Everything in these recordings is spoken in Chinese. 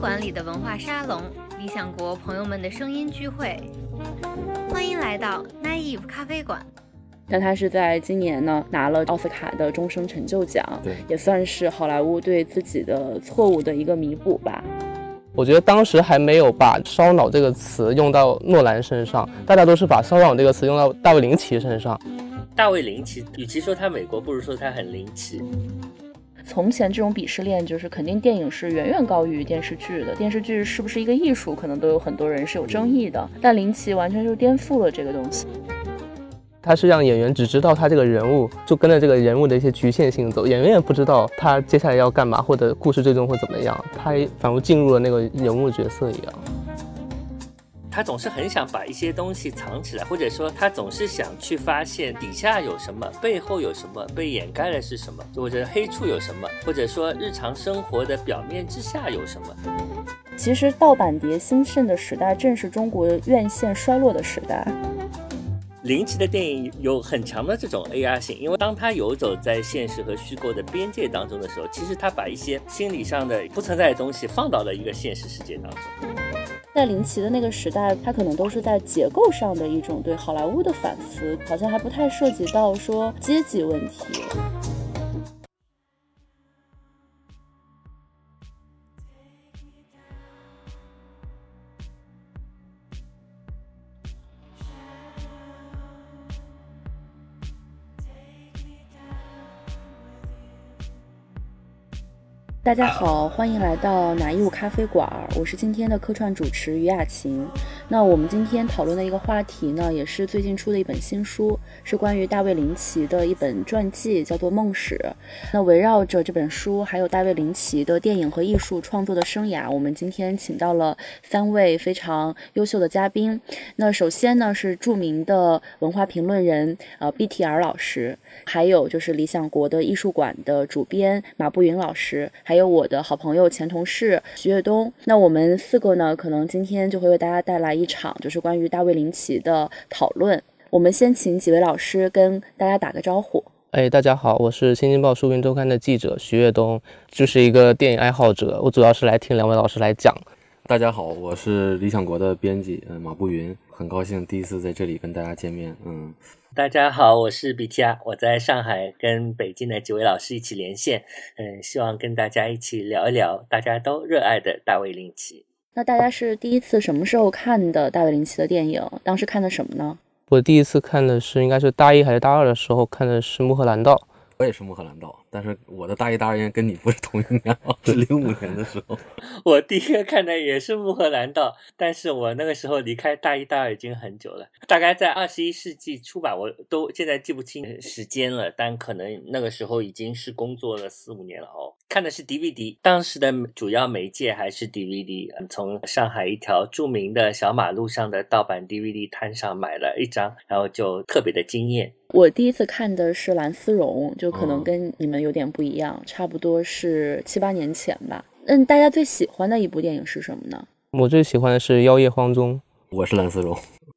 馆里的文化沙龙，理想国朋友们的声音聚会，欢迎来到 Naive 咖啡馆。但他是在今年呢拿了奥斯卡的终生成就奖，对，也算是好莱坞对自己的错误的一个弥补吧。我觉得当时还没有把“烧脑”这个词用到诺兰身上，大家都是把“烧脑”这个词用到大卫林奇身上。大卫林奇，与其说他美国，不如说他很灵奇。从前这种鄙视链，就是肯定电影是远远高于电视剧的。电视剧是不是一个艺术，可能都有很多人是有争议的。但林奇完全就颠覆了这个东西。他是让演员只知道他这个人物，就跟着这个人物的一些局限性走，演员也不知道他接下来要干嘛，或者故事最终会怎么样。他仿佛进入了那个人物角色一样。他总是很想把一些东西藏起来，或者说他总是想去发现底下有什么，背后有什么，被掩盖的是什么，或者黑处有什么，或者说日常生活的表面之下有什么。其实盗版碟兴盛的时代，正是中国院线衰落的时代。林奇的电影有很强的这种 AR 性，因为当他游走在现实和虚构的边界当中的时候，其实他把一些心理上的不存在的东西放到了一个现实世界当中。在林奇的那个时代，他可能都是在结构上的一种对好莱坞的反思，好像还不太涉及到说阶级问题。大家好，欢迎来到哪一屋咖啡馆，我是今天的客串主持于雅琴。那我们今天讨论的一个话题呢，也是最近出的一本新书，是关于大卫林奇的一本传记，叫做《梦史》。那围绕着这本书，还有大卫林奇的电影和艺术创作的生涯，我们今天请到了三位非常优秀的嘉宾。那首先呢，是著名的文化评论人呃 BTR 老师，还有就是理想国的艺术馆的主编马步云老师，还有我的好朋友前同事徐跃东。那我们四个呢，可能今天就会为大家带来。一场就是关于大卫林奇的讨论。我们先请几位老师跟大家打个招呼。哎，大家好，我是《新京报书评周刊》的记者徐跃东，就是一个电影爱好者。我主要是来听两位老师来讲。大家好，我是理想国的编辑，嗯，马步云，很高兴第一次在这里跟大家见面。嗯，大家好，我是 BTR，我在上海跟北京的几位老师一起连线，嗯，希望跟大家一起聊一聊大家都热爱的大卫林奇。那大家是第一次什么时候看的大卫林奇的电影？当时看的什么呢？我第一次看的是应该是大一还是大二的时候看的是《穆赫兰道》。我也是穆赫兰道，但是我的大一、大二年跟你不是同一年，是零五年的时候。我第一个看的也是穆赫兰道，但是我那个时候离开大一、大二已经很久了，大概在二十一世纪初吧，我都现在记不清时间了，但可能那个时候已经是工作了四五年了哦。看的是 DVD，当时的主要媒介还是 DVD，从上海一条著名的小马路上的盗版 DVD 摊上买了一张，然后就特别的惊艳。我第一次看的是蓝丝绒，就可能跟你们有点不一样，差不多是七八年前吧。嗯，大家最喜欢的一部电影是什么呢？我最喜欢的是《妖夜荒踪》。我是蓝丝绒。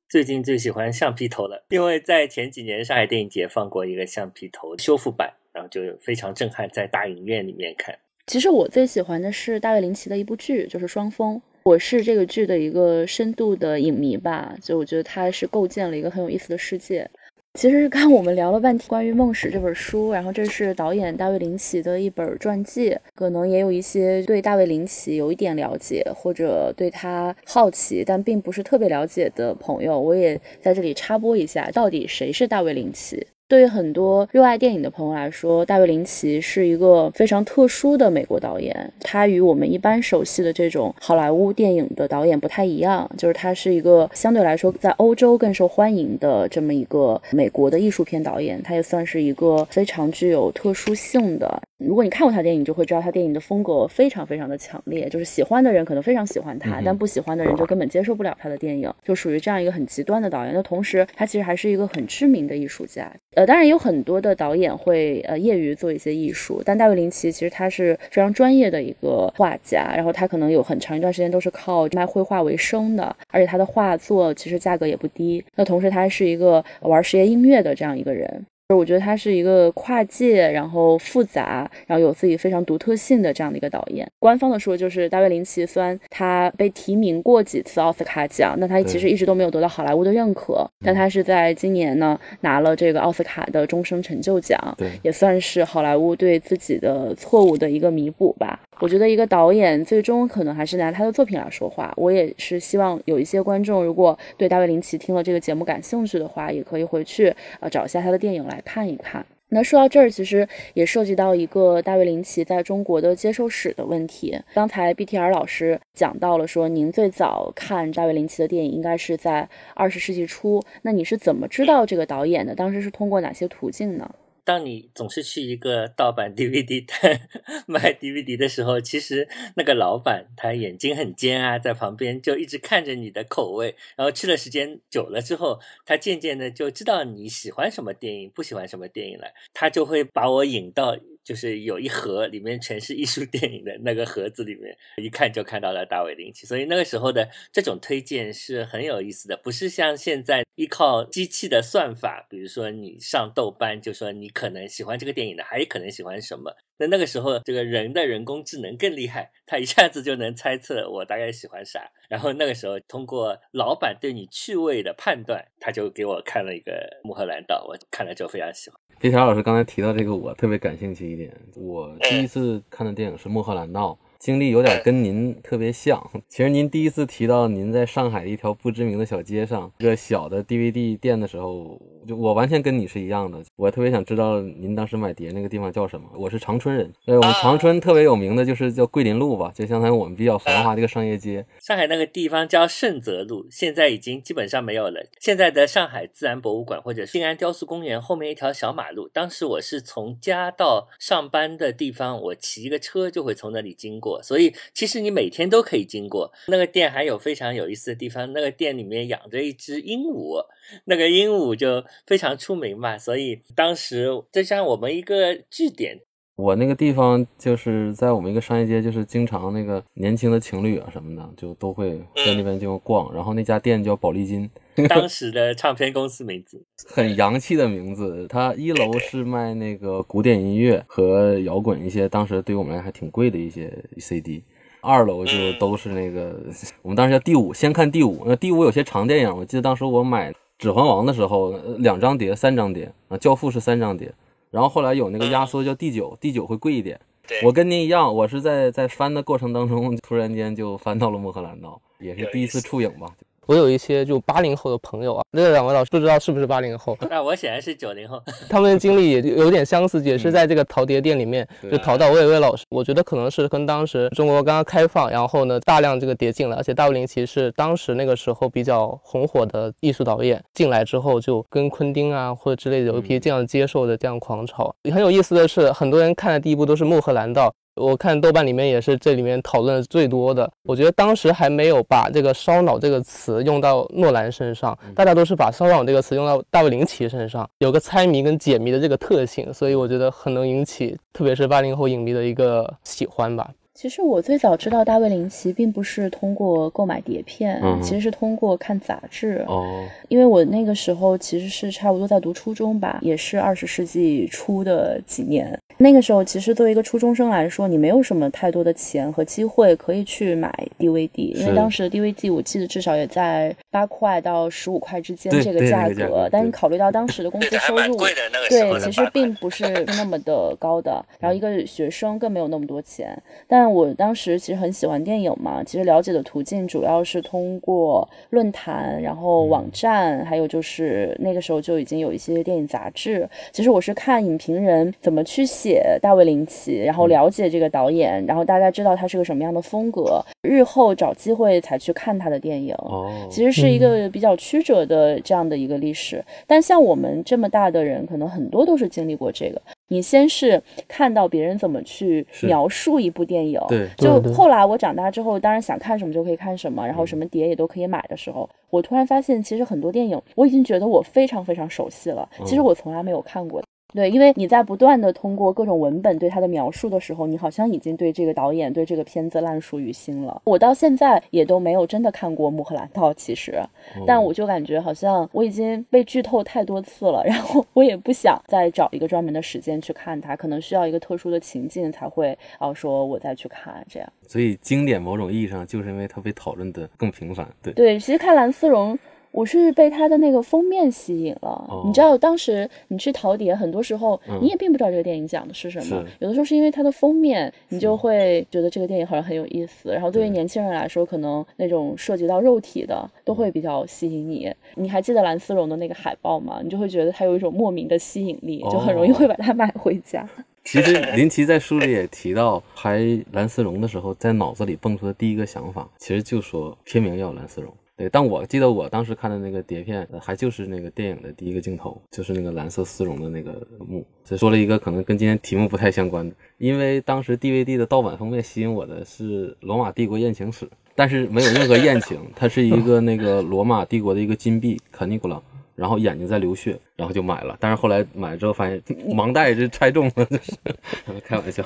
最近最喜欢橡皮头了，因为在前几年上海电影节放过一个橡皮头修复版，然后就非常震撼，在大影院里面看。其实我最喜欢的是大卫林奇的一部剧，就是《双峰》。我是这个剧的一个深度的影迷吧，就我觉得它是构建了一个很有意思的世界。其实刚我们聊了半天关于《梦史》这本书，然后这是导演大卫林奇的一本传记，可能也有一些对大卫林奇有一点了解或者对他好奇，但并不是特别了解的朋友，我也在这里插播一下，到底谁是大卫林奇？对于很多热爱电影的朋友来说，大卫林奇是一个非常特殊的美国导演。他与我们一般熟悉的这种好莱坞电影的导演不太一样，就是他是一个相对来说在欧洲更受欢迎的这么一个美国的艺术片导演。他也算是一个非常具有特殊性的。如果你看过他电影，就会知道他电影的风格非常非常的强烈。就是喜欢的人可能非常喜欢他，但不喜欢的人就根本接受不了他的电影，就属于这样一个很极端的导演。那同时，他其实还是一个很知名的艺术家。呃，当然有很多的导演会呃业余做一些艺术，但大卫林奇其实他是非常专业的一个画家，然后他可能有很长一段时间都是靠卖绘画为生的，而且他的画作其实价格也不低。那同时他还是一个玩实验音乐的这样一个人。我觉得他是一个跨界，然后复杂，然后有自己非常独特性的这样的一个导演。官方的说，就是大卫林奇，虽然他被提名过几次奥斯卡奖，那他其实一直都没有得到好莱坞的认可。但他是在今年呢拿了这个奥斯卡的终生成就奖，对，也算是好莱坞对自己的错误的一个弥补吧。我觉得一个导演最终可能还是拿他的作品来说话。我也是希望有一些观众，如果对大卫林奇听了这个节目感兴趣的话，也可以回去呃找一下他的电影来看一看。那说到这儿，其实也涉及到一个大卫林奇在中国的接受史的问题。刚才 BTR 老师讲到了，说您最早看大卫林奇的电影应该是在二十世纪初。那你是怎么知道这个导演的？当时是通过哪些途径呢？当你总是去一个盗版 DVD 摊卖 DVD 的时候，其实那个老板他眼睛很尖啊，在旁边就一直看着你的口味。然后去了时间久了之后，他渐渐的就知道你喜欢什么电影，不喜欢什么电影了。他就会把我引到。就是有一盒里面全是艺术电影的那个盒子里面，一看就看到了大卫林奇，所以那个时候的这种推荐是很有意思的，不是像现在依靠机器的算法，比如说你上豆瓣就说你可能喜欢这个电影的，还可能喜欢什么？那那个时候这个人的人工智能更厉害，他一下子就能猜测我大概喜欢啥，然后那个时候通过老板对你趣味的判断，他就给我看了一个《穆赫兰道》，我看了就非常喜欢。黑条老师刚才提到这个，我特别感兴趣一点。我第一次看的电影是《穆赫兰道》。经历有点跟您特别像。其实您第一次提到您在上海的一条不知名的小街上一个小的 DVD 店的时候，就我完全跟你是一样的。我特别想知道您当时买碟那个地方叫什么。我是长春人，对我们长春特别有名的就是叫桂林路吧，就相当于我们比较繁华的一个商业街。上海那个地方叫盛泽路，现在已经基本上没有了。现在的上海自然博物馆或者静安雕塑公园后面一条小马路，当时我是从家到上班的地方，我骑一个车就会从那里经过。所以其实你每天都可以经过那个店，还有非常有意思的地方。那个店里面养着一只鹦鹉，那个鹦鹉就非常出名嘛。所以当时就像我们一个据点。我那个地方就是在我们一个商业街，就是经常那个年轻的情侣啊什么的，就都会在那边就逛。然后那家店叫宝丽金，当时的唱片公司名字，很洋气的名字。它一楼是卖那个古典音乐和摇滚一些，当时对于我们来还挺贵的一些 CD。二楼就都是那个 我们当时叫第五，先看第五。那第五有些长电影，我记得当时我买《指环王》的时候，两张碟，三张碟啊，《教父》是三张碟。然后后来有那个压缩叫第九，第九会贵一点。我跟您一样，我是在在翻的过程当中，突然间就翻到了《穆赫兰道》，也是第一次触影吧。我有一些就八零后的朋友啊，那两位老师不知道是不是八零后？那我显然是九零后。他们的经历也有点相似，也是在这个淘碟店里面就淘到魏巍老师。我觉得可能是跟当时中国刚刚开放，然后呢大量这个碟进来，而且大卫林奇是当时那个时候比较红火的艺术导演，进来之后就跟昆汀啊或者之类的有一批这样接受的这样狂潮。很有意思的是，很多人看的第一部都是《穆赫兰道》。我看豆瓣里面也是这里面讨论最多的。我觉得当时还没有把这个“烧脑”这个词用到诺兰身上，大家都是把“烧脑”这个词用到大卫林奇身上，有个猜谜跟解谜的这个特性，所以我觉得很能引起，特别是八零后影迷的一个喜欢吧。其实我最早知道大卫林奇，并不是通过购买碟片，其实是通过看杂志。哦，因为我那个时候其实是差不多在读初中吧，也是二十世纪初的几年。那个时候，其实作为一个初中生来说，你没有什么太多的钱和机会可以去买 DVD，因为当时的 DVD 我记得至少也在八块到十五块之间这个价格。但是考虑到当时的工资 收入，对，其实并不是 那么的高的。然后一个学生更没有那么多钱，但我当时其实很喜欢电影嘛，其实了解的途径主要是通过论坛，然后网站，还有就是那个时候就已经有一些电影杂志。其实我是看影评人怎么去写。大卫林奇，然后了解这个导演，然后大概知道他是个什么样的风格，日后找机会才去看他的电影。哦，其实是一个比较曲折的这样的一个历史。但像我们这么大的人，可能很多都是经历过这个。你先是看到别人怎么去描述一部电影，对，就后来我长大之后，当然想看什么就可以看什么，然后什么碟也都可以买的时候，我突然发现，其实很多电影我已经觉得我非常非常熟悉了，其实我从来没有看过。对，因为你在不断的通过各种文本对他的描述的时候，你好像已经对这个导演、对这个片子烂熟于心了。我到现在也都没有真的看过《穆赫兰道》，其实，但我就感觉好像我已经被剧透太多次了，然后我也不想再找一个专门的时间去看它，可能需要一个特殊的情境才会哦说我再去看这样。所以经典某种意义上就是因为它被讨论的更频繁。对对，其实看蓝丝绒。我是被它的那个封面吸引了，你知道，当时你去淘碟，很多时候你也并不知道这个电影讲的是什么，有的时候是因为它的封面，你就会觉得这个电影好像很有意思。然后对于年轻人来说，可能那种涉及到肉体的都会比较吸引你。你还记得蓝丝绒的那个海报吗？你就会觉得它有一种莫名的吸引力，就很容易会把它买回家。其实林奇在书里也提到，拍蓝丝绒的时候，在脑子里蹦出的第一个想法，其实就说片名要蓝丝绒。对，但我记得我当时看的那个碟片，还就是那个电影的第一个镜头，就是那个蓝色丝绒的那个幕。只说了一个可能跟今天题目不太相关的，因为当时 DVD 的盗版封面吸引我的是罗马帝国艳情史，但是没有任何艳情，它是一个那个罗马帝国的一个金币卡尼古拉，然后眼睛在流血，然后就买了。但是后来买了之后发现盲袋是拆中了，开玩笑。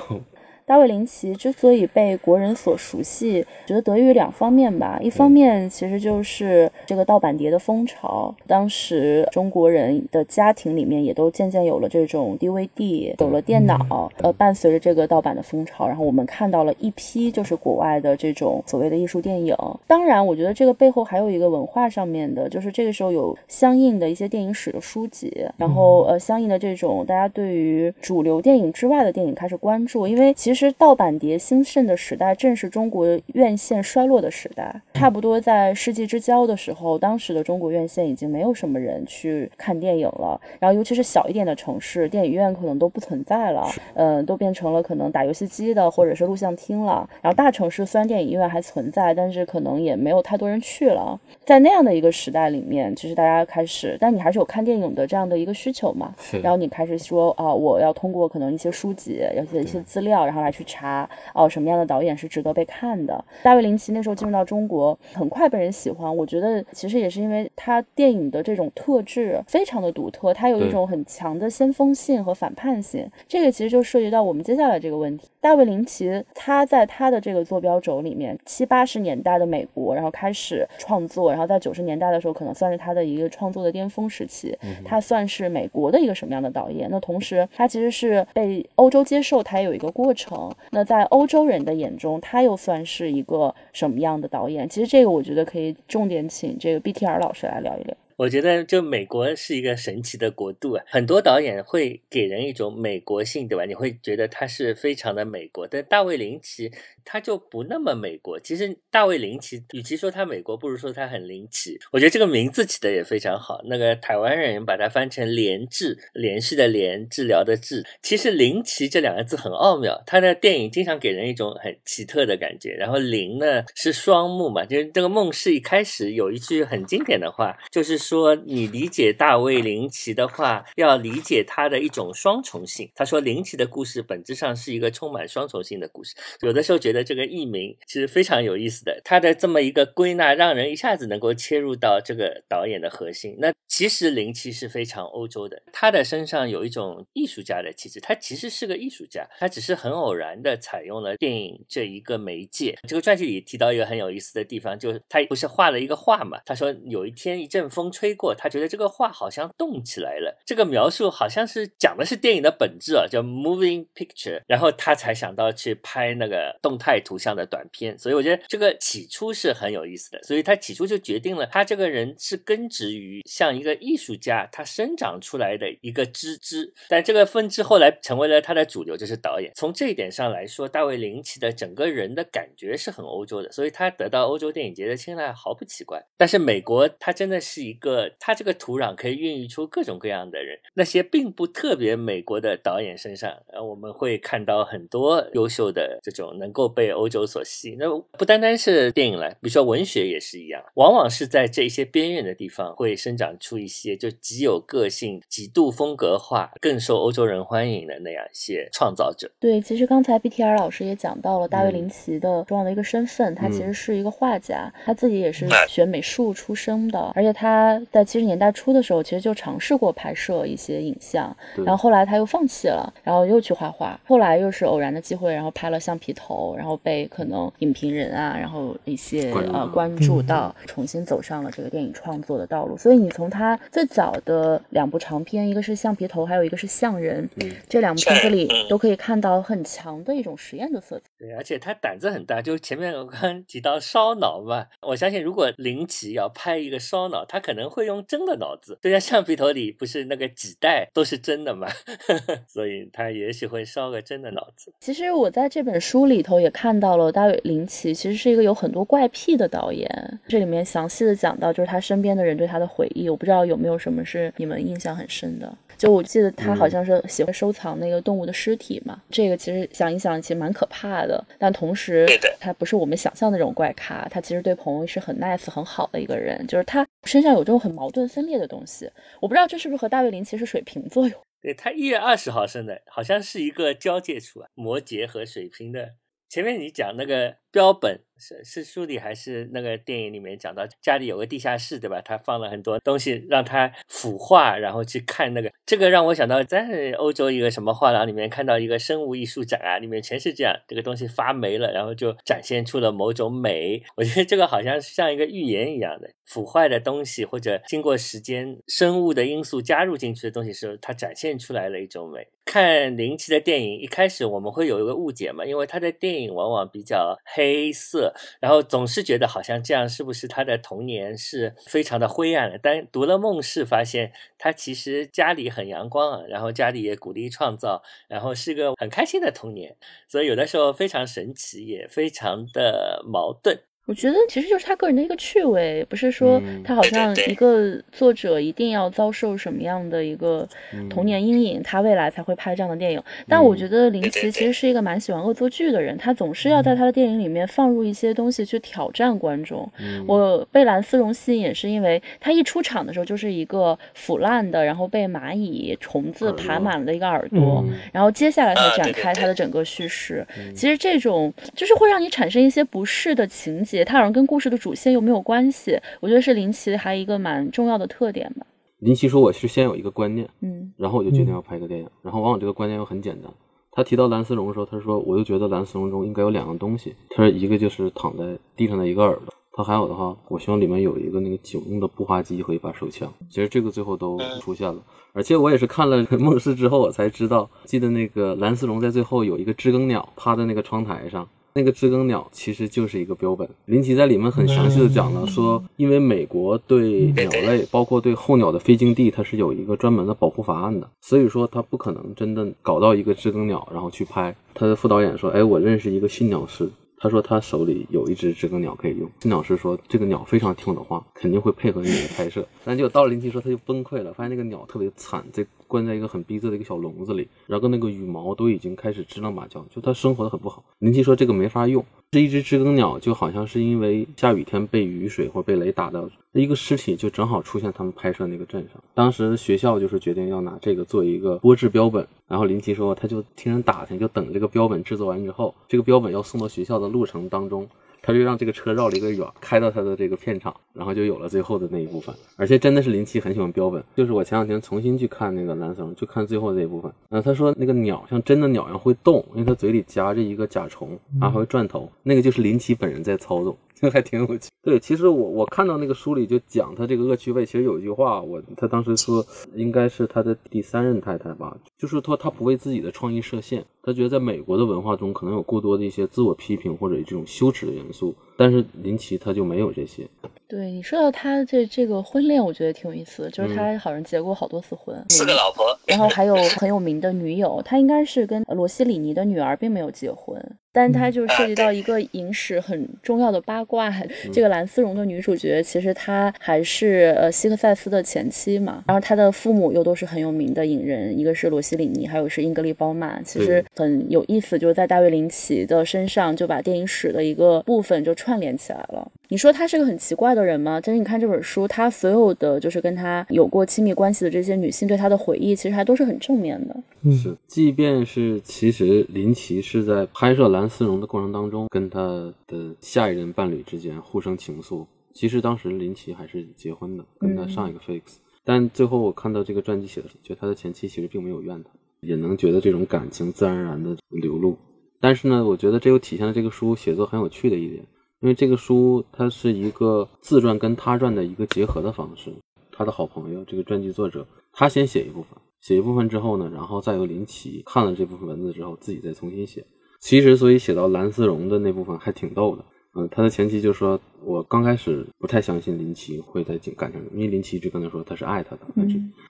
大卫林奇之所以被国人所熟悉，觉得得益于两方面吧。一方面其实就是这个盗版碟的风潮，当时中国人的家庭里面也都渐渐有了这种 DVD，有了电脑。呃，伴随着这个盗版的风潮，然后我们看到了一批就是国外的这种所谓的艺术电影。当然，我觉得这个背后还有一个文化上面的，就是这个时候有相应的一些电影史的书籍，然后呃，相应的这种大家对于主流电影之外的电影开始关注，因为其实。其实盗版碟兴盛的时代，正是中国院线衰落的时代。差不多在世纪之交的时候，当时的中国院线已经没有什么人去看电影了。然后，尤其是小一点的城市，电影院可能都不存在了，嗯，都变成了可能打游戏机的或者是录像厅了。然后，大城市虽然电影院还存在，但是可能也没有太多人去了。在那样的一个时代里面，其实大家开始，但你还是有看电影的这样的一个需求嘛？然后你开始说啊，我要通过可能一些书籍，要写一些资料，然后。来去查哦，什么样的导演是值得被看的？大卫林奇那时候进入到中国，很快被人喜欢。我觉得其实也是因为他电影的这种特质非常的独特，他有一种很强的先锋性和反叛性。这个其实就涉及到我们接下来这个问题。大卫林奇他在他的这个坐标轴里面，七八十年代的美国，然后开始创作，然后在九十年代的时候，可能算是他的一个创作的巅峰时期。他算是美国的一个什么样的导演？那同时他其实是被欧洲接受，他也有一个过程。那在欧洲人的眼中，他又算是一个什么样的导演？其实这个我觉得可以重点请这个 BTR 老师来聊一聊。我觉得就美国是一个神奇的国度啊，很多导演会给人一种美国性，对吧？你会觉得他是非常的美国，但大卫林奇他就不那么美国。其实大卫林奇与其说他美国，不如说他很灵奇。我觉得这个名字起的也非常好。那个台湾人把它翻成连治，连续的连，治疗的治。其实林奇这两个字很奥妙，他的电影经常给人一种很奇特的感觉。然后林呢是双目嘛，就是这个梦是一开始有一句很经典的话，就是。说你理解大卫林奇的话，要理解他的一种双重性。他说林奇的故事本质上是一个充满双重性的故事。有的时候觉得这个译名其实非常有意思的，他的这么一个归纳，让人一下子能够切入到这个导演的核心。那其实林奇是非常欧洲的，他的身上有一种艺术家的气质。他其实是个艺术家，他只是很偶然的采用了电影这一个媒介。这个传记里提到一个很有意思的地方，就是他不是画了一个画嘛？他说有一天一阵风。吹过，他觉得这个画好像动起来了。这个描述好像是讲的是电影的本质啊，叫 moving picture。然后他才想到去拍那个动态图像的短片。所以我觉得这个起初是很有意思的。所以他起初就决定了，他这个人是根植于像一个艺术家，他生长出来的一个枝枝。但这个分支后来成为了他的主流，就是导演。从这一点上来说，大卫林奇的整个人的感觉是很欧洲的，所以他得到欧洲电影节的青睐毫不奇怪。但是美国，他真的是一个。个，他这个土壤可以孕育出各种各样的人。那些并不特别美国的导演身上，呃，我们会看到很多优秀的这种能够被欧洲所吸引。那不单单是电影了，比如说文学也是一样，往往是在这些边缘的地方会生长出一些就极有个性、极度风格化、更受欧洲人欢迎的那样一些创造者。对，其实刚才 BTR 老师也讲到了大卫林奇的重要的一个身份，他其实是一个画家，他自己也是学美术出身的，而且他。他在七十年代初的时候，其实就尝试过拍摄一些影像，然后后来他又放弃了，然后又去画画，后来又是偶然的机会，然后拍了橡皮头，然后被可能影评人啊，然后一些关注到呃关注到，重新走上了这个电影创作的道路。所以你从他最早的两部长片，一个是橡皮头，还有一个是象人，嗯这两部片子里嗯都可以看到很强的一种实验的色彩。对，而且他胆子很大，就前面我刚刚提到烧脑嘛，我相信如果林奇要拍一个烧脑，他可能会用真的脑子，就像橡皮头里不是那个几代都是真的嘛，所以他也许会烧个真的脑子。其实我在这本书里头也看到了，大卫林奇其实是一个有很多怪癖的导演。这里面详细的讲到，就是他身边的人对他的回忆。我不知道有没有什么是你们印象很深的。就我记得他好像是喜欢收藏那个动物的尸体嘛，这个其实想一想，其实蛮可怕的。但同时他不是我们想象的那种怪咖，他其实对朋友是很 nice 很好的一个人，就是他身上有这种很矛盾分裂的东西。我不知道这是不是和大卫林奇是水瓶座有对他一月二十号生的，好像是一个交界处啊，摩羯和水瓶的。前面你讲那个标本是是书里还是那个电影里面讲到家里有个地下室对吧？他放了很多东西让他腐化，然后去看那个。这个让我想到在欧洲一个什么画廊里面看到一个生物艺术展啊，里面全是这样，这个东西发霉了，然后就展现出了某种美。我觉得这个好像是像一个预言一样的，腐坏的东西或者经过时间生物的因素加入进去的东西时候，它展现出来了一种美。看林奇的电影，一开始我们会有一个误解嘛，因为他的电影往往比较黑黑色，然后总是觉得好像这样是不是他的童年是非常的灰暗的？但读了《梦是》，发现他其实家里很阳光啊，然后家里也鼓励创造，然后是个很开心的童年，所以有的时候非常神奇，也非常的矛盾。我觉得其实就是他个人的一个趣味，不是说嗯他好像一个作者一定要遭受什么样的一个童年阴影，他未来才会拍这样的电影。但我觉得林奇其实是一个蛮喜欢恶作剧的人，他总是要在他的电影里面放入一些东西去挑战观众。嗯我被蓝丝绒吸引，也是因为他一出场的时候就是一个腐烂的，然后被蚂蚁、虫子爬满了的一个耳朵，嗯然后接下来才展开他的整个叙事。其实这种就是会让你产生一些不适的情节，它好像跟故事的主线又没有关系。我觉得是林奇还一个蛮重要的特点吧。林奇说我是先有一个观念，嗯然后我就决定要拍个电影。然后往往这个观念又很简单。他提到蓝丝绒的时候，他说我就觉得蓝丝绒中应该有两样东西。他说一个就是躺在地上的一个耳朵，他还有的话，我希望里面有一个那个警用的步话机和一把手枪。其实这个最后都出现了，而且我也是看了《梦师》之后我才知道，记得那个蓝丝绒在最后有一个知更鸟趴在那个窗台上。那个知更鸟其实就是一个标本。林奇在里面很详细的讲了，说因为美国对鸟类，包括对候鸟的飞经地，它是有一个专门的保护法案的，所以说他不可能真的搞到一个知更鸟然后去拍。他的副导演说：“哎，我认识一个驯鸟师。”他说他手里有一只知更鸟可以用。金鸟师说这个鸟非常听我的话，肯定会配合你的拍摄。但就到了林奇说他就崩溃了，发现那个鸟特别惨，在关在一个很逼仄的一个小笼子里，然后那个羽毛都已经开始支棱马叫，就他生活的很不好。林奇说这个没法用，这一只知更鸟就好像是因为下雨天被雨水或被雷打到，一个尸体就正好出现他们拍摄那个镇上。当时学校就是决定要拿这个做一个玻制标本，然后林奇说他就听人打听，就等这个标本制作完之后，这个标本要送到学校的路程当中。他就让这个车绕了一个远，开到他的这个片场，然后就有了最后的那一部分。而且真的是林奇很喜欢标本，就是我前两天重新去看那个蓝松，就看最后这一部分。嗯、他说那个鸟像真的鸟一样会动，因为它嘴里夹着一个甲虫，然后还会转头，那个就是林奇本人在操纵。这还挺有趣。对，其实我我看到那个书里就讲他这个恶趣味，其实有一句话，我他当时说应该是他的第三任太太吧，就是说他不为自己的创意设限，他觉得在美国的文化中可能有过多的一些自我批评或者这种羞耻的元素，但是林奇他就没有这些。对你说到他这这个婚恋，我觉得挺有意思的，就是他好像结过好多次婚，四个老婆，然后还有很有名的女友，他应该是跟罗西里尼的女儿并没有结婚，但他就涉及到一个影史很重要的八卦。这个蓝丝绒的女主角其实她还是呃希克塞斯的前妻嘛，然后她的父母又都是很有名的影人，一个是罗西里尼，还有是英格丽褒曼。其实很有意思，就是在大卫林奇的身上就把电影史的一个部分就串联起来了。你说他是个很奇怪的人吗？但是你看这本书，他所有的就是跟他有过亲密关系的这些女性对他的回忆，其实还都是很正面的。是，即便是其实林奇是在拍摄蓝丝绒的过程当中，跟他的下一任伴侣之间互生情愫，其实当时林奇还是结婚的，跟他上一个 Fix，、但最后我看到这个传记写的，觉得他的前妻其实并没有怨他，也能觉得这种感情自然而然的流露。但是呢，我觉得这又体现了这个书写作很有趣的一点，因为这个书它是一个自传跟他传的一个结合的方式。他的好朋友这个传记作者，他先写一部分，写一部分之后呢，然后再由林奇看了这部分文字之后，自己再重新写。其实，所以写到蓝丝绒的那部分还挺逗的。嗯，他的前妻就说，我刚开始不太相信林奇会在感情中，因为林奇一直跟他说他是爱他的，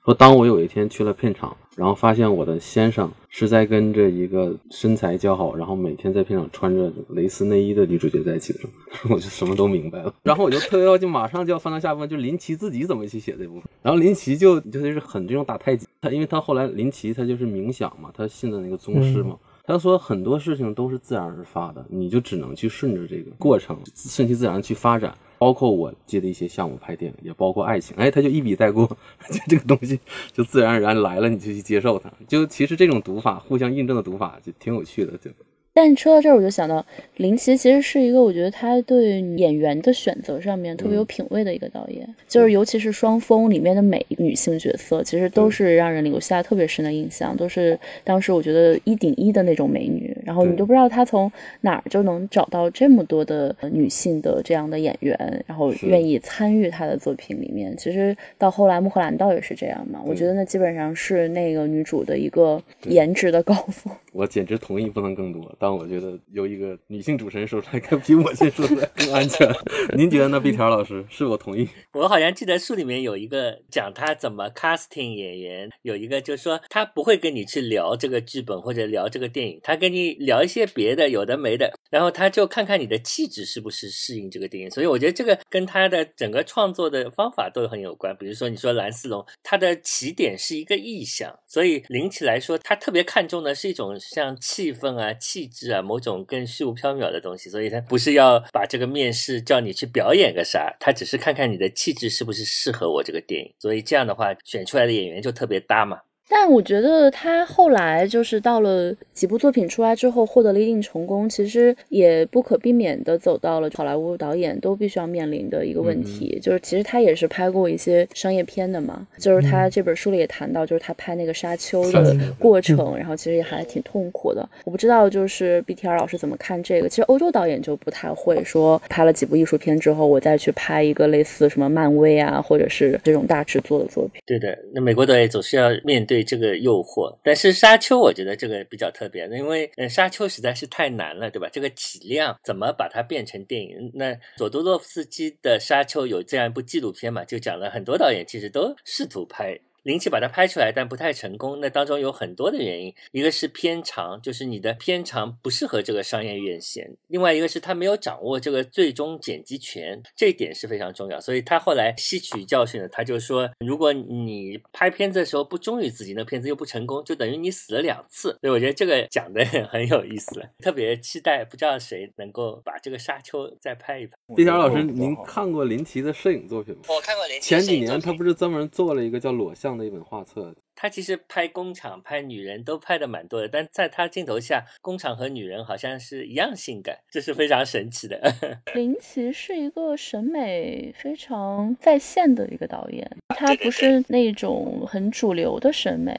说当我有一天去了片场，然后发现我的先生是在跟着一个身材姣好，然后每天在片场穿着蕾丝内衣的女主角在一起的时候，我就什么都明白了。然后我就特别要就马上就要翻到下部分，就林奇自己怎么去写这部分。然后林奇就就是很这种打太极，他因为他后来林奇他就是冥想嘛，他信的那个宗师嘛。他说很多事情都是自然而发的，你就只能去顺着这个过程，顺其自然去发展。包括我接的一些项目拍电影，也包括爱情，哎，他就一笔带过，就这个东西就自然而然来了，你就去接受它。就其实这种读法，互相印证的读法，就挺有趣的。就但说到这儿，我就想到林奇其实是一个，我觉得他对演员的选择上面特别有品位的一个导演。就是尤其是《双峰》里面的每一个女性角色，其实都是让人留下特别深的印象，都是当时我觉得一顶一的那种美女。然后你都不知道他从哪儿就能找到这么多的女性的这样的演员，然后愿意参与他的作品里面。其实到后来《穆赫兰道》也是这样嘛，我觉得那基本上是那个女主的一个颜值的高峰。我简直同意不能更多，但我觉得由一个女性主持人说出来，该比我先说出来更安全。您觉得呢，毕条老师？是否同意。我好像记得书里面有一个讲他怎么 casting 演员，有一个就是说他不会跟你去聊这个剧本或者聊这个电影，他跟你聊一些别的，有的没的，然后他就看看你的气质是不是适应这个电影。所以我觉得这个跟他的整个创作的方法都很有关。比如说你说蓝丝绒，他的起点是一个意象，所以林奇来说，他特别看重的是一种像气氛啊、气质啊，某种更虚无缥缈的东西。所以他不是要把这个面试叫你去表演个啥，他只是看看你的气质是不是适合我这个电影。所以这样的话，选出来的演员就特别搭嘛。但我觉得他后来就是到了几部作品出来之后，获得了一定成功，其实也不可避免的走到了好莱坞导演都必须要面临的一个问题，就是其实他也是拍过一些商业片的嘛，就是他这本书里也谈到，就是他拍那个沙丘的过程，然后其实也还挺痛苦的。我不知道就是 BTR 老师怎么看这个，其实欧洲导演就不太会说拍了几部艺术片之后，我再去拍一个类似什么漫威啊，或者是这种大制作的作品。对的，那美国导演总是要面对。对这个诱惑，但是沙丘我觉得这个比较特别，因为嗯沙丘实在是太难了，对吧？这个体量怎么把它变成电影？那佐多洛夫斯基的沙丘有这样一部纪录片嘛，就讲了很多导演其实都试图拍。林奇把它拍出来，但不太成功。那当中有很多的原因，一个是片长，就是你的片长不适合这个商业院线；另外一个是他没有掌握这个最终剪辑权，这一点是非常重要。所以他后来吸取教训了，他就说，如果你拍片子的时候不忠于自己，那片子又不成功，就等于你死了两次。所以我觉得这个讲的 很有意思，特别期待，不知道谁能够把这个沙丘再拍一拍。毕条老师，您看过林奇的摄影作品吗？我看过林奇。前几年他不是专门做了一个叫《裸像》。的一本画册，他其实拍工厂、拍女人都拍的蛮多的，但在他镜头下，工厂和女人好像是一样性感，这是非常神奇的。林奇是一个审美非常在线的一个导演，他不是那种很主流的审美。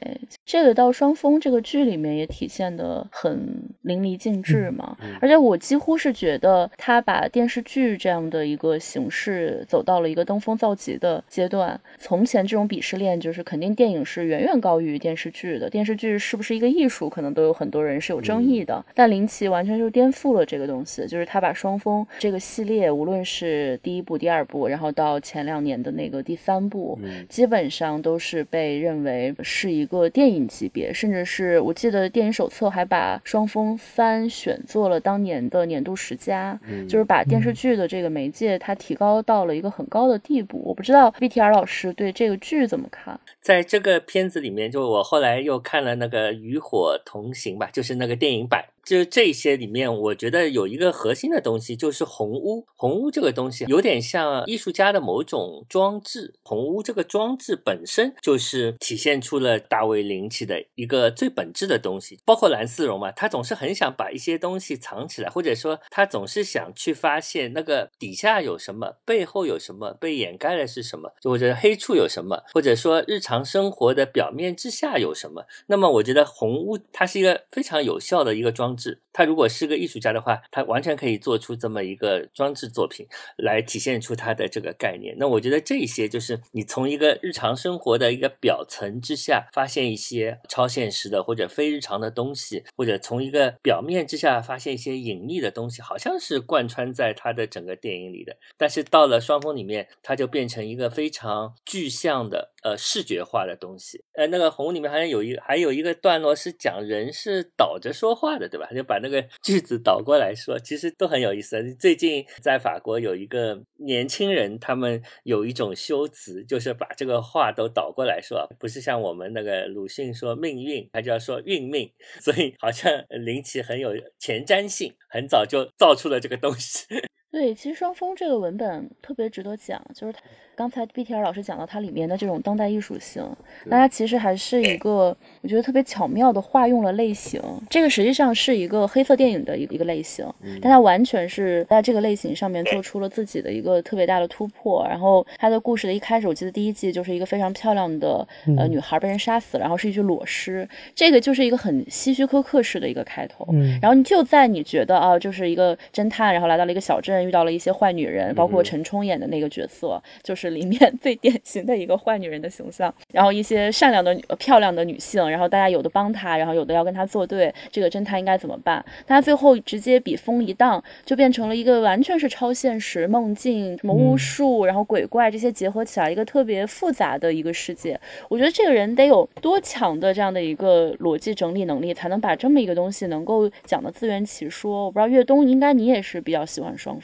这个到《双峰》这个剧里面也体现的很淋漓尽致嘛。而且我几乎是觉得他把电视剧这样的一个形式走到了一个登峰造极的阶段。从前这种鄙视链就是肯定电影是远远高于电视剧的，电视剧是不是一个艺术，可能都有很多人是有争议的。但林奇完全就颠覆了这个东西，就是他把《双峰》这个系列，无论是第一部、第二部，然后到前两年的那个第三部，基本上都是被认为是一个电影级别，甚至是我记得电影手册还把《双峰三》选做了当年的年度十佳，就是把电视剧的这个媒介它提高到了一个很高的地步。我不知道 BTR 老师对这个剧怎么看？在这个片子里面，就我后来又看了那个《与火同行》吧，就是那个电影版。就这些里面，我觉得有一个核心的东西，就是红屋。红屋这个东西有点像艺术家的某种装置。红屋这个装置本身就是体现出了大卫林奇的一个最本质的东西。包括蓝丝绒嘛，他总是很想把一些东西藏起来，或者说他总是想去发现那个底下有什么，背后有什么，被掩盖的是什么，或者黑处有什么，或者说日常生活的表面之下有什么。那么，我觉得红屋它是一个非常有效的一个装置。他如果是个艺术家的话，他完全可以做出这么一个装置作品来体现出他的这个概念。那我觉得这些就是你从一个日常生活的一个表层之下发现一些超现实的或者非日常的东西，或者从一个表面之下发现一些隐秘的东西，好像是贯穿在他的整个电影里的。但是到了双峰里面，它就变成一个非常具象的呃视觉化的东西。呃，那个红里面好像有一还有一个段落是讲人是倒着说话的，对吧？他就把那个句子倒过来说，其实都很有意思。最近在法国有一个年轻人，他们有一种修辞，就是把这个话都倒过来说，不是像我们那个鲁迅说命运，他就要说运命。所以好像林奇很有前瞻性，很早就造出了这个东西。对，其实双峰这个文本特别值得讲，就是他。刚才 BTR 老师讲到它里面的这种当代艺术性，那它其实还是一个我觉得特别巧妙的化用了类型。这个实际上是一个黑色电影的一一个类型，但它完全是在这个类型上面做出了自己的一个特别大的突破。然后它的故事的一开始，我记得第一季就是一个非常漂亮的呃女孩被人杀死，然后是一具裸尸，这个就是一个很希区柯克式的一个开头。然后你就在你觉得啊，就是一个侦探，然后来到了一个小镇，遇到了一些坏女人，包括陈冲演的那个角色，就是。里面 最典型的一个坏女人的形象，然后一些善良的、漂亮的女性，然后大家有的帮她，然后有的要跟她作对，这个侦探应该怎么办？他最后直接笔锋一荡，就变成了一个完全是超现实、梦境、什么巫术，然后鬼怪这些结合起来一个特别复杂的一个世界。我觉得这个人得有多强的这样的一个逻辑整理能力，才能把这么一个东西能够讲的自圆其说。我不知道岳东，应该你也是比较喜欢双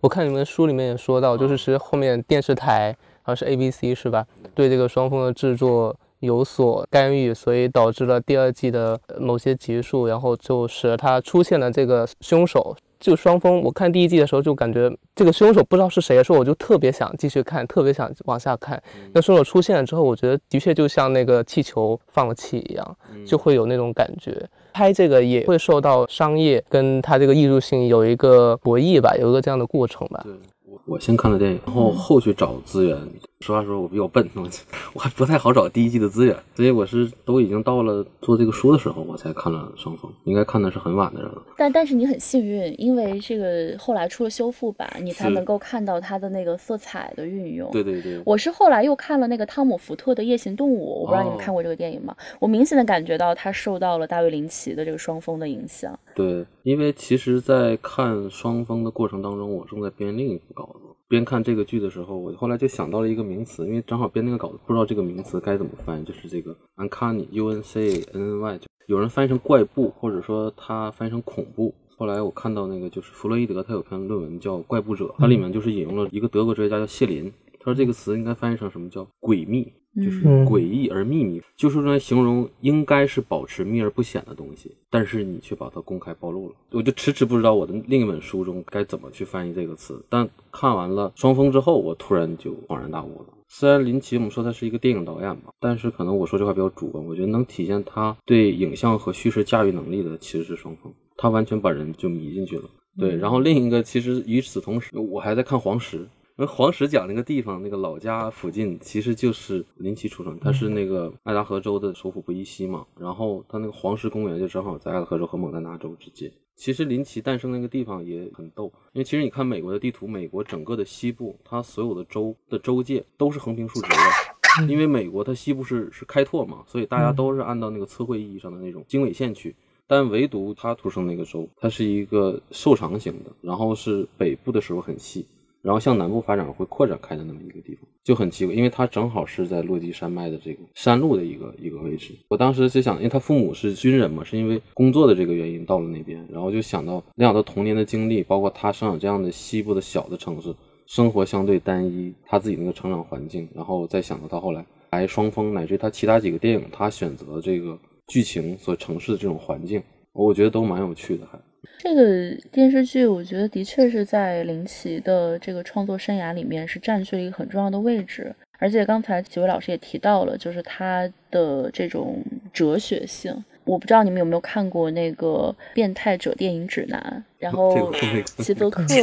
我看你们书里面也说到，就是是后面电视台，好像是 ABC 是吧？对这个双峰的制作有所干预，所以导致了第二季的某些结束，然后就使得他出现了这个凶手。就双峰，我看第一季的时候就感觉这个凶手不知道是谁，的时候我就特别想继续看，特别想往下看。那凶手出现了之后，我觉得的确就像那个气球放了气一样，就会有那种感觉。拍这个也会受到商业跟它这个艺术性有一个博弈吧，有一个这样的过程吧。对，我我先看了电影，然后后去找资源。实话说，我比较笨，我我还不太好找第一季的资源，所以我是都已经到了做这个书的时候，我才看了双峰，应该看的是很晚的人了。但但是你很幸运，因为这个后来出了修复版，你才能够看到它的那个色彩的运用。对对对，我是后来又看了那个汤姆福特的《夜行动物》，我不知道你们看过这个电影吗？我明显的感觉到他受到了大卫林奇的这个双峰的影响。对，因为其实，在看双峰的过程当中，我正在编另一部稿子。边看这个剧的时候，我后来就想到了一个名词，因为正好编那个稿子，不知道这个名词该怎么翻译，就是这个 uncanny，u n c a n n y，有人翻译成怪步，或者说它翻译成恐怖。后来我看到那个就是弗洛伊德，他有篇论文叫《怪步者》，它里面就是引用了一个德国哲学家叫谢林，他说这个词应该翻译成什么叫诡秘。就是诡异而秘密，就是用来形容应该是保持秘而不显的东西，但是你却把它公开暴露了。我就迟迟不知道我的另一本书中该怎么去翻译这个词。但看完了《双峰》之后，我突然就恍然大悟了。虽然林奇我们说他是一个电影导演吧，但是可能我说这话比较主观。我觉得能体现他对影像和叙事驾驭能力的其实是双峰，他完全把人就迷进去了。对，然后另一个其实与此同时，我还在看黄石。那黄石讲那个地方，那个老家附近其实就是林奇出生，他是那个爱达荷州的首府布依西嘛，然后他那个黄石公园就正好在爱达荷州和蒙大拿州之间。其实林奇诞生那个地方也很逗，因为其实你看美国的地图，美国整个的西部，它所有的州的州界都是横平竖直的，因为美国它西部是是开拓嘛，所以大家都是按照那个测绘意义上的那种经纬线去，但唯独他出生那个州，它是一个瘦长型的，然后是北部的时候很细。然后向南部发展会扩展开的那么一个地方，就很奇怪，因为它正好是在落基山脉的这个山路的一个一个位置。我当时就想，因为他父母是军人嘛，是因为工作的这个原因到了那边，然后就想到那样的童年的经历，包括他生长这样的西部的小的城市，生活相对单一，他自己那个成长环境，然后再想到他后来来双峰，乃至他其他几个电影，他选择这个剧情所城市的这种环境。我觉得都蛮有趣的，还。这个电视剧，我觉得的确是在林奇的这个创作生涯里面是占据了一个很重要的位置。而且刚才几位老师也提到了，就是他的这种哲学性。我不知道你们有没有看过那个《变态者电影指南》，然后齐泽克，齐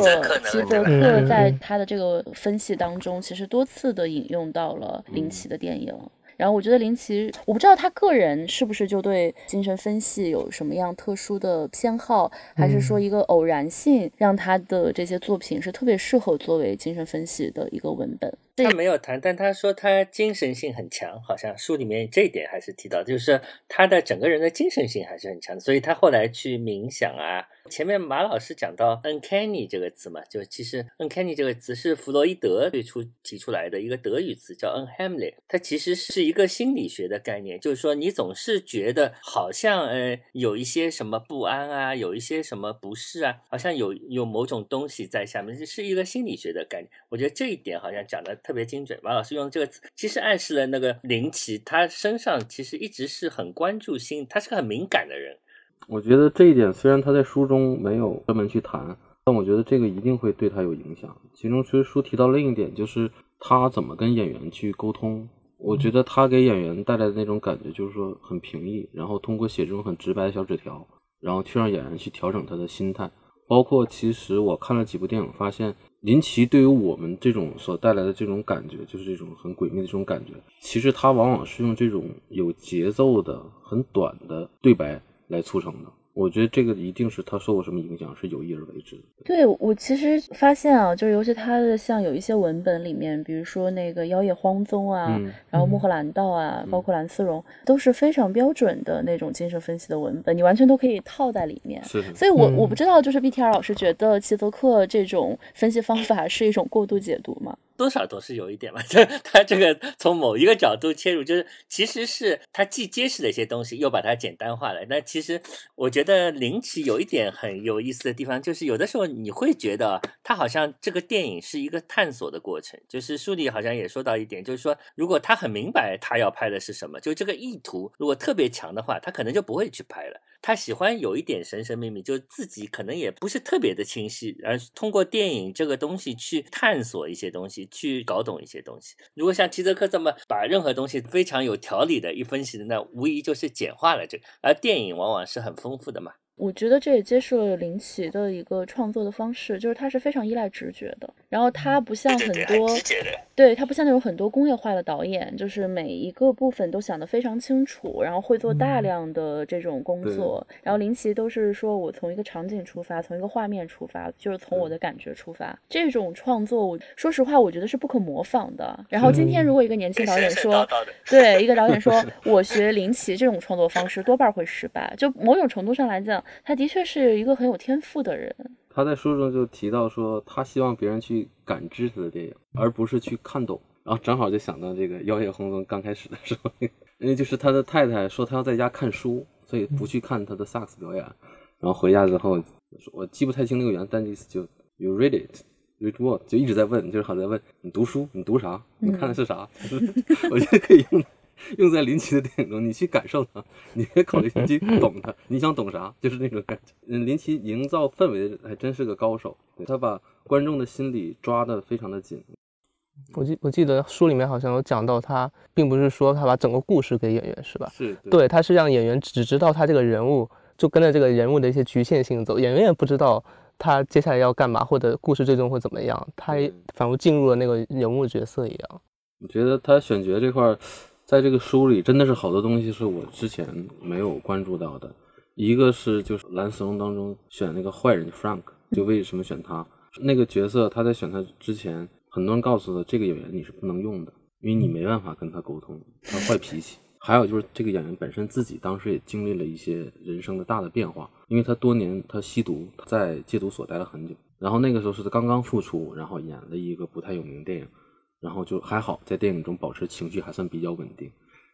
泽克在他的这个分析当中，其实多次的引用到了林奇的电影。然后我觉得林奇，我不知道他个人是不是就对精神分析有什么样特殊的偏好，还是说一个偶然性让他的这些作品是特别适合作为精神分析的一个文本。他没有谈，但他说他精神性很强，好像书里面这一点还是提到，就是他的整个人的精神性还是很强，所以他后来去冥想啊。前面马老师讲到 uncanny 这个词嘛，就其实 uncanny 这个词是弗洛伊德最初提出来的一个德语词，叫 unheimlich，它其实是一个心理学的概念，就是说你总是觉得好像呃有一些什么不安啊，有一些什么不适啊，好像有有某种东西在下面，这是一个心理学的概念。我觉得这一点好像讲的特别精准。马老师用这个词，其实暗示了那个林奇他身上其实一直是很关注心，他是个很敏感的人。我觉得这一点虽然他在书中没有专门去谈，但我觉得这个一定会对他有影响。其中其实书提到另一点，就是他怎么跟演员去沟通。我觉得他给演员带来的那种感觉，就是说很平易，然后通过写这种很直白的小纸条，然后去让演员去调整他的心态。包括其实我看了几部电影，发现林奇对于我们这种所带来的这种感觉，就是这种很诡秘的这种感觉，其实他往往是用这种有节奏的、很短的对白。来促成的，我觉得这个一定是他受过什么影响，是有意而为之的。对我其实发现啊，就是尤其他的像有一些文本里面，比如说那个《妖夜荒踪》啊，然后《穆赫兰道》啊，包括《蓝丝绒》，都是非常标准的那种精神分析的文本，你完全都可以套在里面。是，所以我我不知道，就是 BTR 老师觉得齐泽克这种分析方法是一种过度解读吗？多少都是有一点嘛，就他这个从某一个角度切入，就是其实是他既揭示了一些东西，又把它简单化了。那其实我觉得林奇有一点很有意思的地方，就是有的时候你会觉得他好像这个电影是一个探索的过程。就是书里好像也说到一点，就是说如果他很明白他要拍的是什么，就这个意图如果特别强的话，他可能就不会去拍了。他喜欢有一点神神秘秘，就自己可能也不是特别的清晰，而通过电影这个东西去探索一些东西，去搞懂一些东西。如果像齐泽克这么把任何东西非常有条理的一分析的，那无疑就是简化了这个。而电影往往是很丰富的嘛。我觉得这也揭示了林奇的一个创作的方式，就是他是非常依赖直觉的。然后他不像很多，对他不像那种很多工业化的导演，就是每一个部分都想得非常清楚，然后会做大量的这种工作。然后林奇都是说我从一个场景出发，从一个画面出发，就是从我的感觉出发。这种创作，我说实话，我觉得是不可模仿的。然后今天如果一个年轻导演说，对一个导演说 我学林奇这种创作方式，多半会失败。就某种程度上来讲。他的确是一个很有天赋的人。他在书中就提到说，他希望别人去感知他的电影，而不是去看懂。然后正好就想到这个《妖夜轰动》刚开始的时候，因为就是他的太太说他要在家看书，所以不去看他的萨克斯表演。然后回家之后，我记不太清那个原但意思就 You read it, read what？就一直在问，就是好像在问你读书，你读啥？你看的是啥？我觉得可以用。用在林奇的电影中，你去感受它，你别考虑去懂它，你想懂啥，就是那种感觉。嗯，林奇营造氛围还真是个高手，他把观众的心理抓得非常的紧。我记我记得书里面好像有讲到，他并不是说他把整个故事给演员，是吧？是对，他是让演员只知道他这个人物，就跟着这个人物的一些局限性走，演员也不知道他接下来要干嘛，或者故事最终会怎么样，他仿佛进入了那个人物角色一样。我觉得他选角这块。在这个书里，真的是好多东西是我之前没有关注到的。一个是就是《蓝丝绒》当中选那个坏人 Frank，就为什么选他那个角色？他在选他之前，很多人告诉他这个演员你是不能用的，因为你没办法跟他沟通，他坏脾气。还有就是这个演员本身自己当时也经历了一些人生的大的变化，因为他多年他吸毒，在戒毒所待了很久，然后那个时候是他刚刚复出，然后演了一个不太有名电影。然后就还好，在电影中保持情绪还算比较稳定。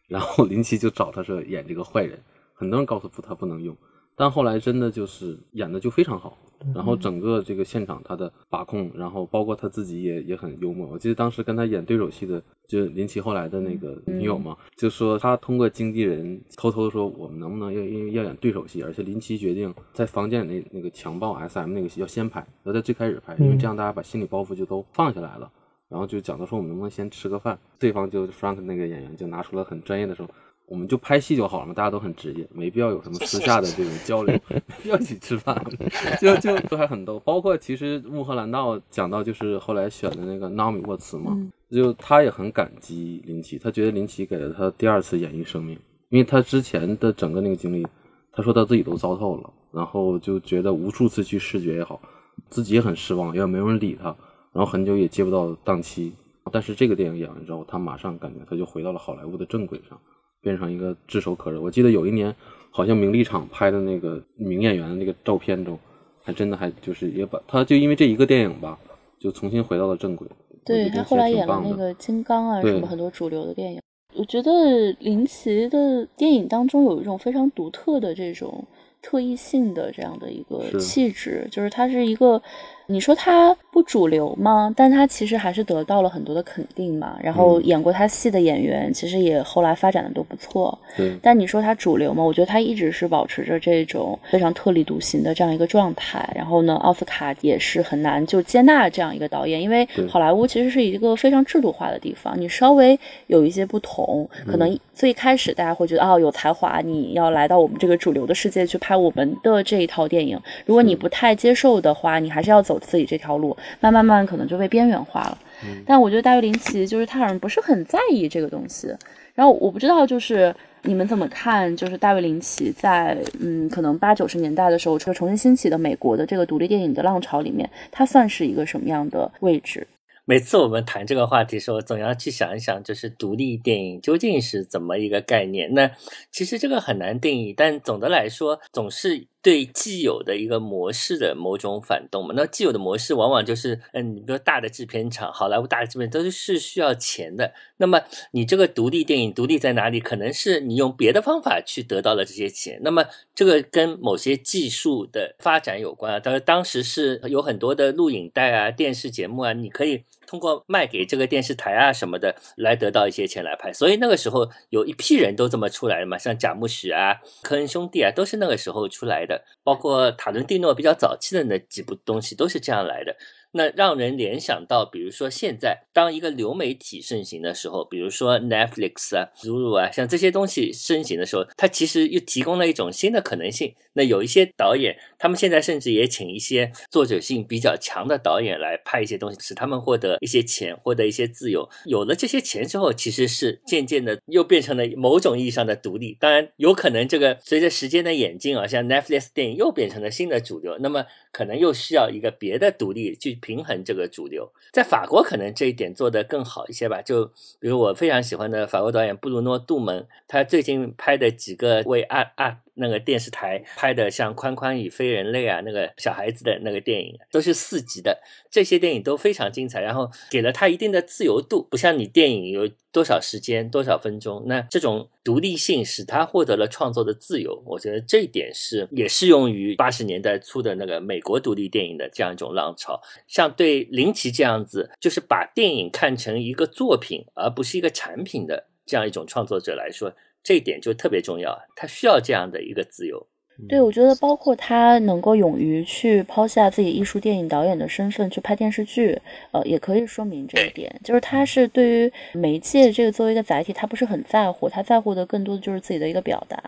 然后林奇就找他说演这个坏人，很多人告诉他不能用，但后来真的就是演的就非常好。然后整个这个现场他的把控，然后包括他自己也也很幽默。我记得当时跟他演对手戏的，就是林奇后来的那个女友嘛，就说他通过经纪人偷偷说我们能不能要因为要演对手戏，而且林奇决定在房间里那那个强暴 SM 那个戏要先拍，要在最开始拍，因为这样大家把心理包袱就都放下来了。然后就讲到说我们能不能先吃个饭，对方就 Frank 那个演员就拿出了很专业的说。我们就拍戏就好了嘛，大家都很职业，没必要有什么私下的这种交流，没必要一起吃饭，就就都还很逗。包括其实穆赫兰道讲到就是后来选的那个纳米沃茨嘛，就他也很感激林奇，他觉得林奇给了他第二次演艺生命，因为他之前的整个那个经历，他说他自己都糟透了，然后就觉得无数次去视觉也好，自己也很失望，也没有人理他，然后很久也接不到档期。但是这个电影演完之后，他马上感觉他就回到了好莱坞的正轨上。变成一个炙手可热。我记得有一年，好像名利场拍的那个名演员的那个照片中，还真的还就是也把他就因为这一个电影吧，就重新回到了正轨。对他后来演了那个金刚啊什么很多主流的电影。我觉得林奇的电影当中有一种非常独特的这种特异性的这样的一个气质，就是他是一个。你说他不主流吗？但他其实还是得到了很多的肯定嘛。然后演过他戏的演员，其实也后来发展的都不错。对。但你说他主流吗？我觉得他一直是保持着这种非常特立独行的这样一个状态。然后呢，奥斯卡也是很难就接纳这样一个导演，因为好莱坞其实是一个非常制度化的地方。你稍微有一些不同，可能最开始大家会觉得哦有才华，你要来到我们这个主流的世界去拍我们的这一套电影。如果你不太接受的话，你还是要。走自己这条路，慢慢慢可能就被边缘化了。但我觉得大卫林奇就是他好像不是很在意这个东西。然后我不知道就是你们怎么看，就是大卫林奇在嗯可能八九十年代的时候，这个重新兴起的美国的这个独立电影的浪潮里面，他算是一个什么样的位置？每次我们谈这个话题的时候，总要去想一想，就是独立电影究竟是怎么一个概念？那其实这个很难定义，但总的来说，总是。对既有的一个模式的某种反动嘛，那既有的模式往往就是，嗯，你比如大的制片厂，好莱坞大的制片都是需要钱的。那么你这个独立电影独立在哪里？可能是你用别的方法去得到了这些钱。那么这个跟某些技术的发展有关啊。当然当时是有很多的录影带啊、电视节目啊，你可以通过卖给这个电视台啊什么的来得到一些钱来拍。所以那个时候有一批人都这么出来的嘛，像贾木许啊、科恩兄弟啊，都是那个时候出来的。包括塔伦蒂诺比较早期的那几部东西都是这样来的。那让人联想到，比如说现在当一个流媒体盛行的时候，比如说 Netflix 啊、Zulu 啊，像这些东西盛行的时候，它其实又提供了一种新的可能性。那有一些导演，他们现在甚至也请一些作者性比较强的导演来拍一些东西，使他们获得一些钱，获得一些自由。有了这些钱之后，其实是渐渐的又变成了某种意义上的独立。当然，有可能这个随着时间的演进啊，像 Netflix 电影又变成了新的主流。那么可能又需要一个别的独立去。平衡这个主流，在法国可能这一点做得更好一些吧。就比如我非常喜欢的法国导演布鲁诺·杜蒙，他最近拍的几个为啊啊。那个电视台拍的像《宽宽与非人类》啊，那个小孩子的那个电影都是四级的，这些电影都非常精彩，然后给了他一定的自由度，不像你电影有多少时间多少分钟，那这种独立性使他获得了创作的自由。我觉得这一点是也适用于八十年代初的那个美国独立电影的这样一种浪潮。像对林奇这样子，就是把电影看成一个作品而不是一个产品的这样一种创作者来说。这一点就特别重要，他需要这样的一个自由。对，我觉得包括他能够勇于去抛下自己艺术电影导演的身份去拍电视剧，呃，也可以说明这一点，就是他是对于媒介这个作为一个载体，他不是很在乎，他在乎的更多的就是自己的一个表达。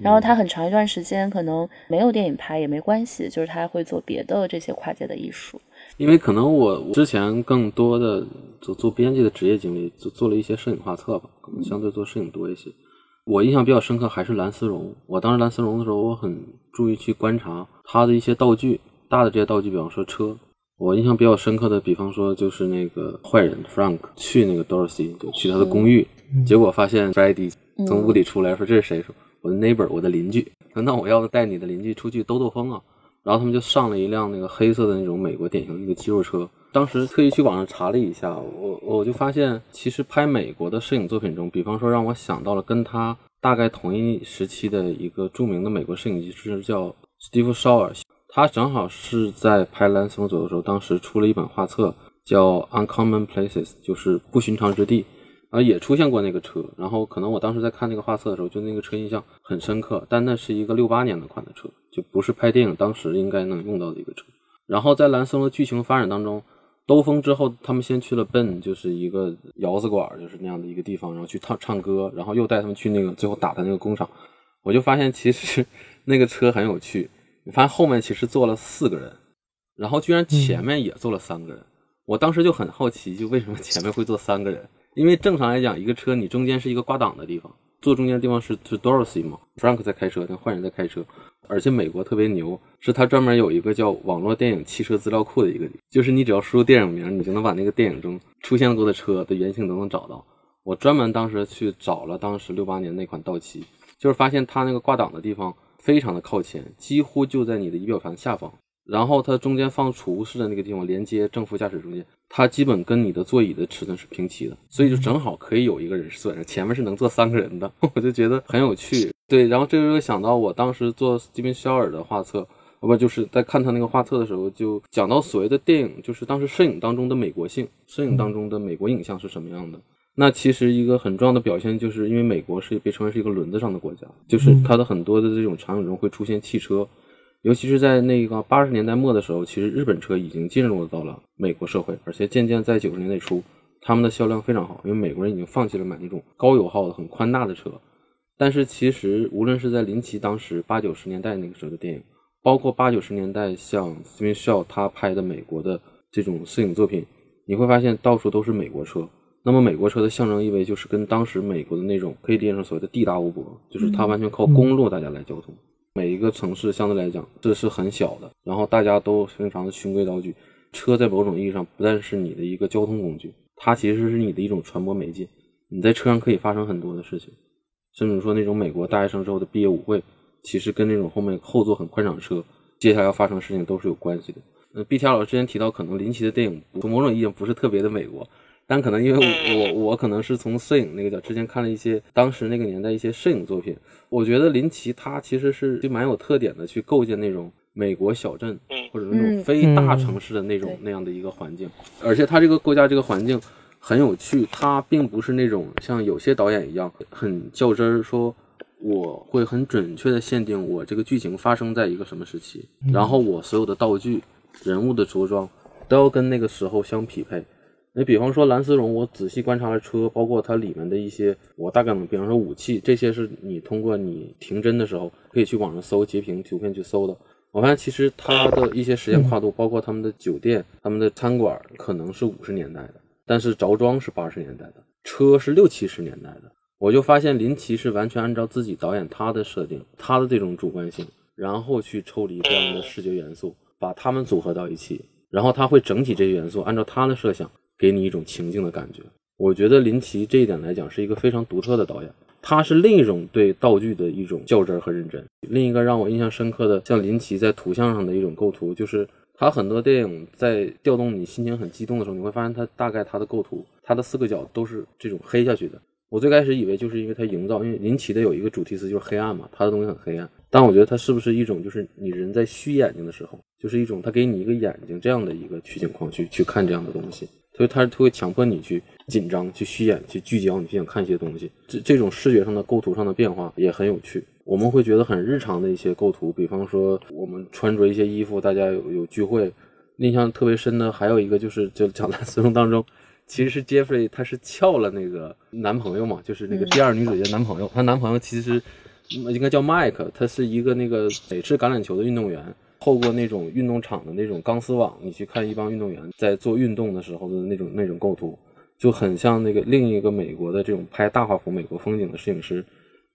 然后他很长一段时间可能没有电影拍也没关系，就是他会做别的这些跨界的艺术。因为可能我之前更多的做做编辑的职业经历，做做了一些摄影画册吧，可能相对做摄影多一些。我印象比较深刻还是蓝丝绒。我当时蓝丝绒的时候，我很注意去观察它的一些道具，大的这些道具，比方说车。我印象比较深刻的，比方说就是那个坏人 Frank 去那个 Dorothy 就去他的公寓，结果发现 Freddy 从屋里出来，说这是谁？说我的 neighbor，我的邻居。那我要带你的邻居出去兜兜风啊。然后他们就上了一辆那个黑色的那种美国典型的那个肌肉车。当时特意去网上查了一下，我我就发现，其实拍美国的摄影作品中，比方说让我想到了跟他大概同一时期的一个著名的美国摄影师叫 Steve Shore，他正好是在拍《蓝色左右》的时候，当时出了一本画册，叫《Uncommon Places》，就是不寻常之地，啊，也出现过那个车。然后可能我当时在看那个画册的时候，就那个车印象很深刻。但那是一个六八年的款的车，就不是拍电影当时应该能用到的一个车。然后在蓝色的剧情发展当中，兜风之后，他们先去了 Ben，就是一个窑子馆，就是那样的一个地方，然后去唱唱歌，然后又带他们去那个最后打的那个工厂。我就发现其实 那个车很有趣。你发现后面其实坐了四个人，然后居然前面也坐了三个人。我当时就很好奇，就为什么前面会坐三个人？因为正常来讲，一个车你中间是一个挂档的地方，坐中间的地方是是 Dorothy 嘛，Frank 在开车，那坏人在开车。而且美国特别牛，是它专门有一个叫网络电影汽车资料库的一个，就是你只要输入电影名，你就能把那个电影中出现过的车的原型都能找到。我专门当时去找了当时六八年那款道奇，就是发现它那个挂档的地方。非常的靠前，几乎就在你的仪表盘下方，然后它中间放储物室的那个地方连接正副驾驶中间，它基本跟你的座椅的尺寸是平齐的，所以就正好可以有一个人坐上，前面是能坐三个人的，我就觉得很有趣。对，然后这就想到我当时做斯蒂芬肖尔的画册，不就是在看他那个画册的时候，就讲到所谓的电影，就是当时摄影当中的美国性，摄影当中的美国影像是什么样的。那其实一个很重要的表现，就是因为美国是被称为是一个轮子上的国家，就是它的很多的这种场景中会出现汽车，尤其是在那个八十年代末的时候，其实日本车已经进入到了美国社会，而且渐渐在九十年代初，他们的销量非常好，因为美国人已经放弃了买那种高油耗的很宽大的车。但是其实无论是在林奇当时八九十年代那个时候的电影，包括八九十年代像 Steven Shaw 他拍的美国的这种摄影作品，你会发现到处都是美国车。那么美国车的象征意味就是跟当时美国的那种可以理解成所谓的地大物博，就是它完全靠公路大家来交通。每一个城市相对来讲这是很小的，然后大家都非常的循规蹈矩。车在某种意义上不但是你的一个交通工具，它其实是你的一种传播媒介。你在车上可以发生很多的事情，甚至说那种美国大学生之后的毕业舞会，其实跟那种后面后座很宽敞的车，接下来要发生的事情都是有关系的。嗯，B T 老师之前提到，可能林奇的电影从某种意义上不是特别的美国。但可能因为我我可能是从摄影那个角之前看了一些当时那个年代一些摄影作品，我觉得林奇他其实是就蛮有特点的，去构建那种美国小镇或者那种非大城市的那种那样的一个环境，而且他这个构架这个环境很有趣，他并不是那种像有些导演一样很较真儿，说我会很准确的限定我这个剧情发生在一个什么时期，然后我所有的道具、人物的着装都要跟那个时候相匹配。你比方说蓝丝绒，我仔细观察了车，包括它里面的一些，我大概能，比方说武器，这些是你通过你停帧的时候可以去网上搜截屏图片去搜的。我发现其实它的一些时间跨度，包括他们的酒店、他们的餐馆，可能是五十年代的，但是着装是八十年代的，车是六七十年代的。我就发现林奇是完全按照自己导演他的设定，他的这种主观性，然后去抽离这样的视觉元素，把它们组合到一起，然后他会整体这些元素按照他的设想。给你一种情境的感觉，我觉得林奇这一点来讲是一个非常独特的导演，他是另一种对道具的一种较真和认真。另一个让我印象深刻的，像林奇在图像上的一种构图，就是他很多电影在调动你心情很激动的时候，你会发现他大概他的构图，他的四个角都是这种黑下去的。我最开始以为就是因为他营造，因为林奇的有一个主题词就是黑暗嘛，他的东西很黑暗。但我觉得他是不是一种就是你人在虚眼睛的时候，就是一种他给你一个眼睛这样的一个取景框去去看这样的东西。所以它它会强迫你去紧张、去虚眼、去聚焦，你去想看一些东西。这这种视觉上的构图上的变化也很有趣。我们会觉得很日常的一些构图，比方说我们穿着一些衣服，大家有有聚会，印象特别深的还有一个就是就讲蓝丝绒当中，其实是 Jeffrey 他是撬了那个男朋友嘛，就是那个第二女主角男朋友，她男朋友其实应该叫 Mike，他是一个那个美式橄榄球的运动员。透过那种运动场的那种钢丝网，你去看一帮运动员在做运动的时候的那种那种构图，就很像那个另一个美国的这种拍大画幅美国风景的摄影师，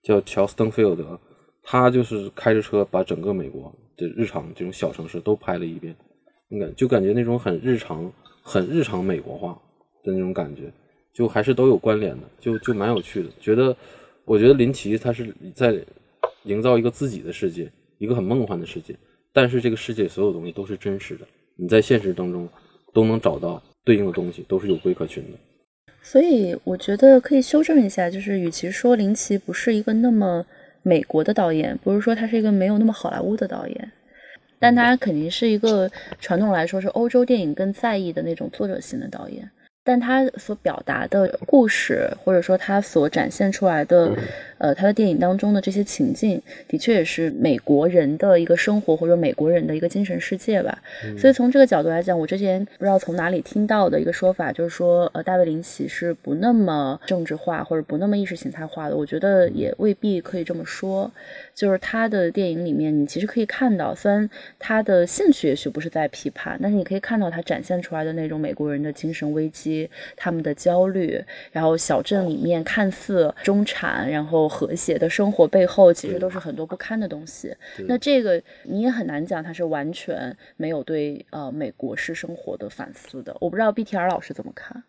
叫乔斯登菲尔德，他就是开着车把整个美国的日常这种小城市都拍了一遍，你感就感觉那种很日常、很日常美国化的那种感觉，就还是都有关联的，就就蛮有趣的。觉得，我觉得林奇他是在营造一个自己的世界，一个很梦幻的世界。但是这个世界所有东西都是真实的，你在现实当中都能找到对应的东西，都是有规可循的。所以我觉得可以修正一下，就是与其说林奇不是一个那么美国的导演，不是说他是一个没有那么好莱坞的导演，但他肯定是一个传统来说是欧洲电影更在意的那种作者型的导演。但他所表达的故事，或者说他所展现出来的，呃，他的电影当中的这些情境，的确也是美国人的一个生活，或者美国人的一个精神世界吧。所以从这个角度来讲，我之前不知道从哪里听到的一个说法，就是说，呃，大卫林奇是不那么政治化或者不那么意识形态化的。我觉得也未必可以这么说。就是他的电影里面，你其实可以看到，虽然他的兴趣也许不是在批判，但是你可以看到他展现出来的那种美国人的精神危机、他们的焦虑，然后小镇里面看似中产然后和谐的生活背后，其实都是很多不堪的东西。那这个你也很难讲他是完全没有对呃美国式生活的反思的。我不知道 BTR 老师怎么看。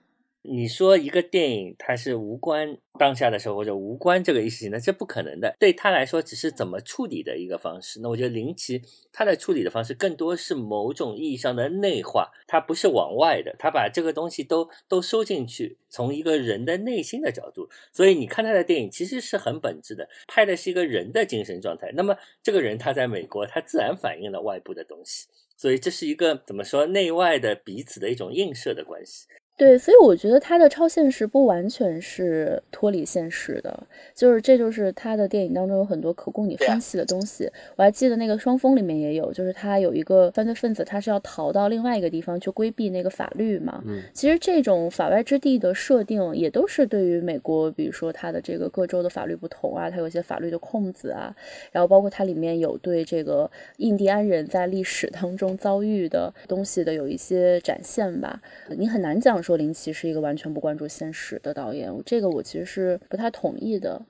你说一个电影它是无关当下的时候或者无关这个意识形态，这不可能的。对他来说，只是怎么处理的一个方式。那我觉得林奇他的处理的方式更多是某种意义上的内化，他不是往外的，他把这个东西都都收进去，从一个人的内心的角度。所以你看他的电影其实是很本质的，拍的是一个人的精神状态。那么这个人他在美国，他自然反映了外部的东西。所以这是一个怎么说内外的彼此的一种映射的关系。对，所以我觉得他的超现实不完全是脱离现实的，就是这就是他的电影当中有很多可供你分析的东西。我还记得那个《双峰》里面也有，就是他有一个犯罪分子，他是要逃到另外一个地方去规避那个法律嘛。嗯，其实这种法外之地的设定也都是对于美国，比如说它的这个各州的法律不同啊，它有一些法律的空子啊，然后包括它里面有对这个印第安人在历史当中遭遇的东西的有一些展现吧。你很难讲。说林奇是一个完全不关注现实的导演，这个我其实是不太同意的。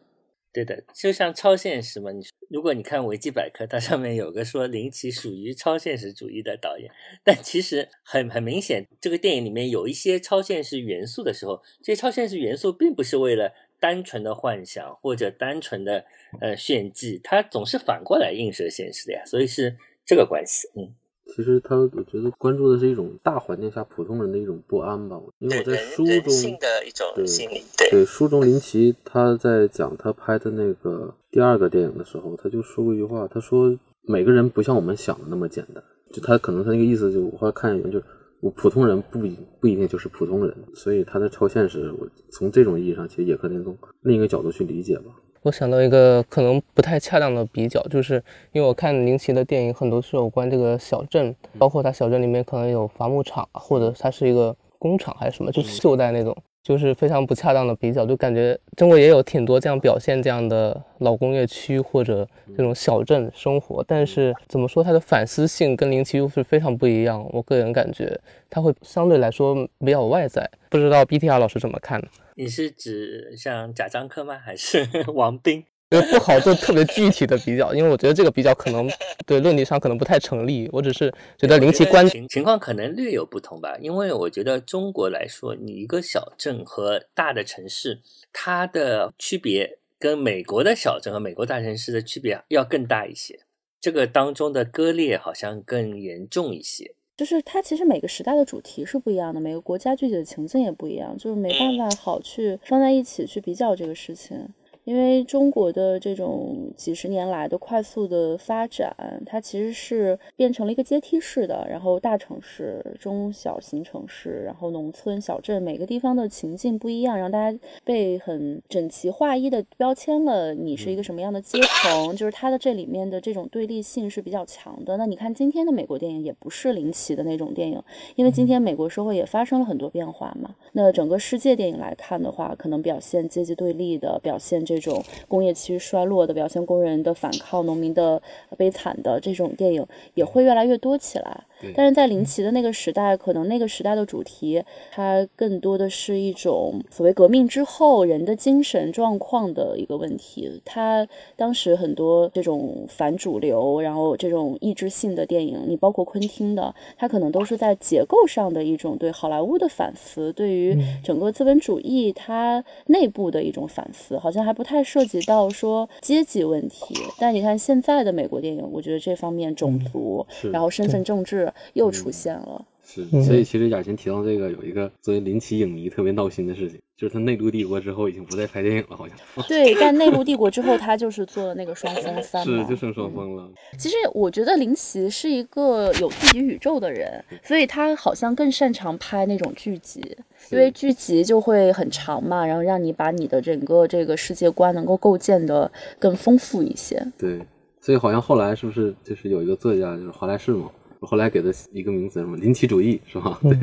对的，就像超现实嘛，你如果你看维基百科，它上面有个说林奇属于超现实主义的导演，但其实很很明显，这个电影里面有一些超现实元素的时候，这些超现实元素并不是为了单纯的幻想或者单纯的呃炫技，它总是反过来映射现实的呀，所以是这个关系，嗯。其实他，我觉得关注的是一种大环境下普通人的一种不安吧。因为我在书中，的一种心理。对书中林奇他在讲他拍的那个第二个电影的时候，他就说过一句话，他说每个人不像我们想的那么简单。就他可能他那个意思，就我后来看一眼，就是我普通人不不一定就是普通人，所以他的超现实，我从这种意义上其实也可能从另一个角度去理解吧。我想到一个可能不太恰当的比较，就是因为我看林奇的电影很多是有关这个小镇，包括他小镇里面可能有伐木场，或者它是一个工厂还是什么，就是旧代那种，就是非常不恰当的比较，就感觉中国也有挺多这样表现这样的老工业区或者这种小镇生活，但是怎么说它的反思性跟林奇又是非常不一样，我个人感觉它会相对来说比较外在，不知道 BTR 老师怎么看？你是指像贾樟柯吗？还是 王斌？不好做特别具体的比较，因为我觉得这个比较可能 对论理上可能不太成立。我只是觉得林奇观情情况可能略有不同吧。因为我觉得中国来说，你一个小镇和大的城市，它的区别跟美国的小镇和美国大城市的区别要更大一些。这个当中的割裂好像更严重一些。就是它其实每个时代的主题是不一样的，每个国家具体的情境也不一样，就是没办法好去放在一起去比较这个事情。因为中国的这种几十年来的快速的发展，它其实是变成了一个阶梯式的，然后大城市、中小型城市，然后农村、小镇，每个地方的情境不一样，让大家被很整齐划一的标签了。你是一个什么样的阶层？就是它的这里面的这种对立性是比较强的。那你看今天的美国电影也不是林奇的那种电影，因为今天美国社会也发生了很多变化嘛。那整个世界电影来看的话，可能表现阶级对立的，表现这。这种工业区衰落的表现，工人的反抗，农民的悲惨的这种电影也会越来越多起来。但是在林奇的那个时代，可能那个时代的主题，它更多的是一种所谓革命之后人的精神状况的一个问题。他当时很多这种反主流，然后这种意志性的电影，你包括昆汀的，他可能都是在结构上的一种对好莱坞的反思，对于整个资本主义它内部的一种反思，好像还不太涉及到说阶级问题。但你看现在的美国电影，我觉得这方面种族，然后身份政治。式又出现了。是，所以其实雅琴提到这个，有一个作为林奇影迷特别闹心的事情，就是他内陆帝国之后已经不再拍电影了，好像。对，但内陆 帝国之后，他就是做了那个双峰三是，就剩双峰了。其实我觉得林奇是一个有自己宇宙的人，所以他好像更擅长拍那种剧集，因为剧集就会很长嘛，然后让你把你的整个这个世界观能够构建的更丰富一些。对，所以好像后来是不是就是有一个作家就是华莱士嘛？后来给的一个名词，什么林奇主义是吧？对，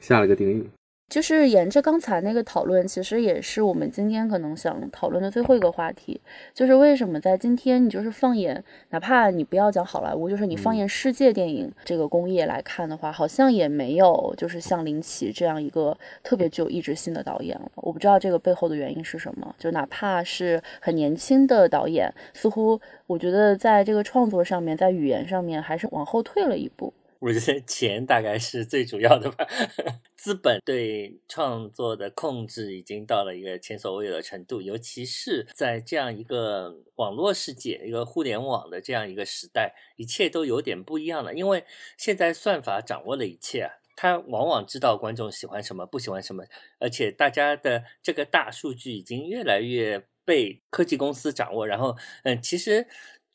下了个定义。就是沿着刚才那个讨论，其实也是我们今天可能想讨论的最后一个话题，就是为什么在今天，你就是放眼，哪怕你不要讲好莱坞，就是你放眼世界电影这个工业来看的话，好像也没有就是像林奇这样一个特别具有意志性的导演了。我不知道这个背后的原因是什么，就哪怕是很年轻的导演，似乎我觉得在这个创作上面，在语言上面还是往后退了一步。我觉得钱大概是最主要的吧，资本对创作的控制已经到了一个前所未有的程度，尤其是在这样一个网络世界、一个互联网的这样一个时代，一切都有点不一样了。因为现在算法掌握了一切啊，它往往知道观众喜欢什么、不喜欢什么，而且大家的这个大数据已经越来越被科技公司掌握。然后，嗯，其实。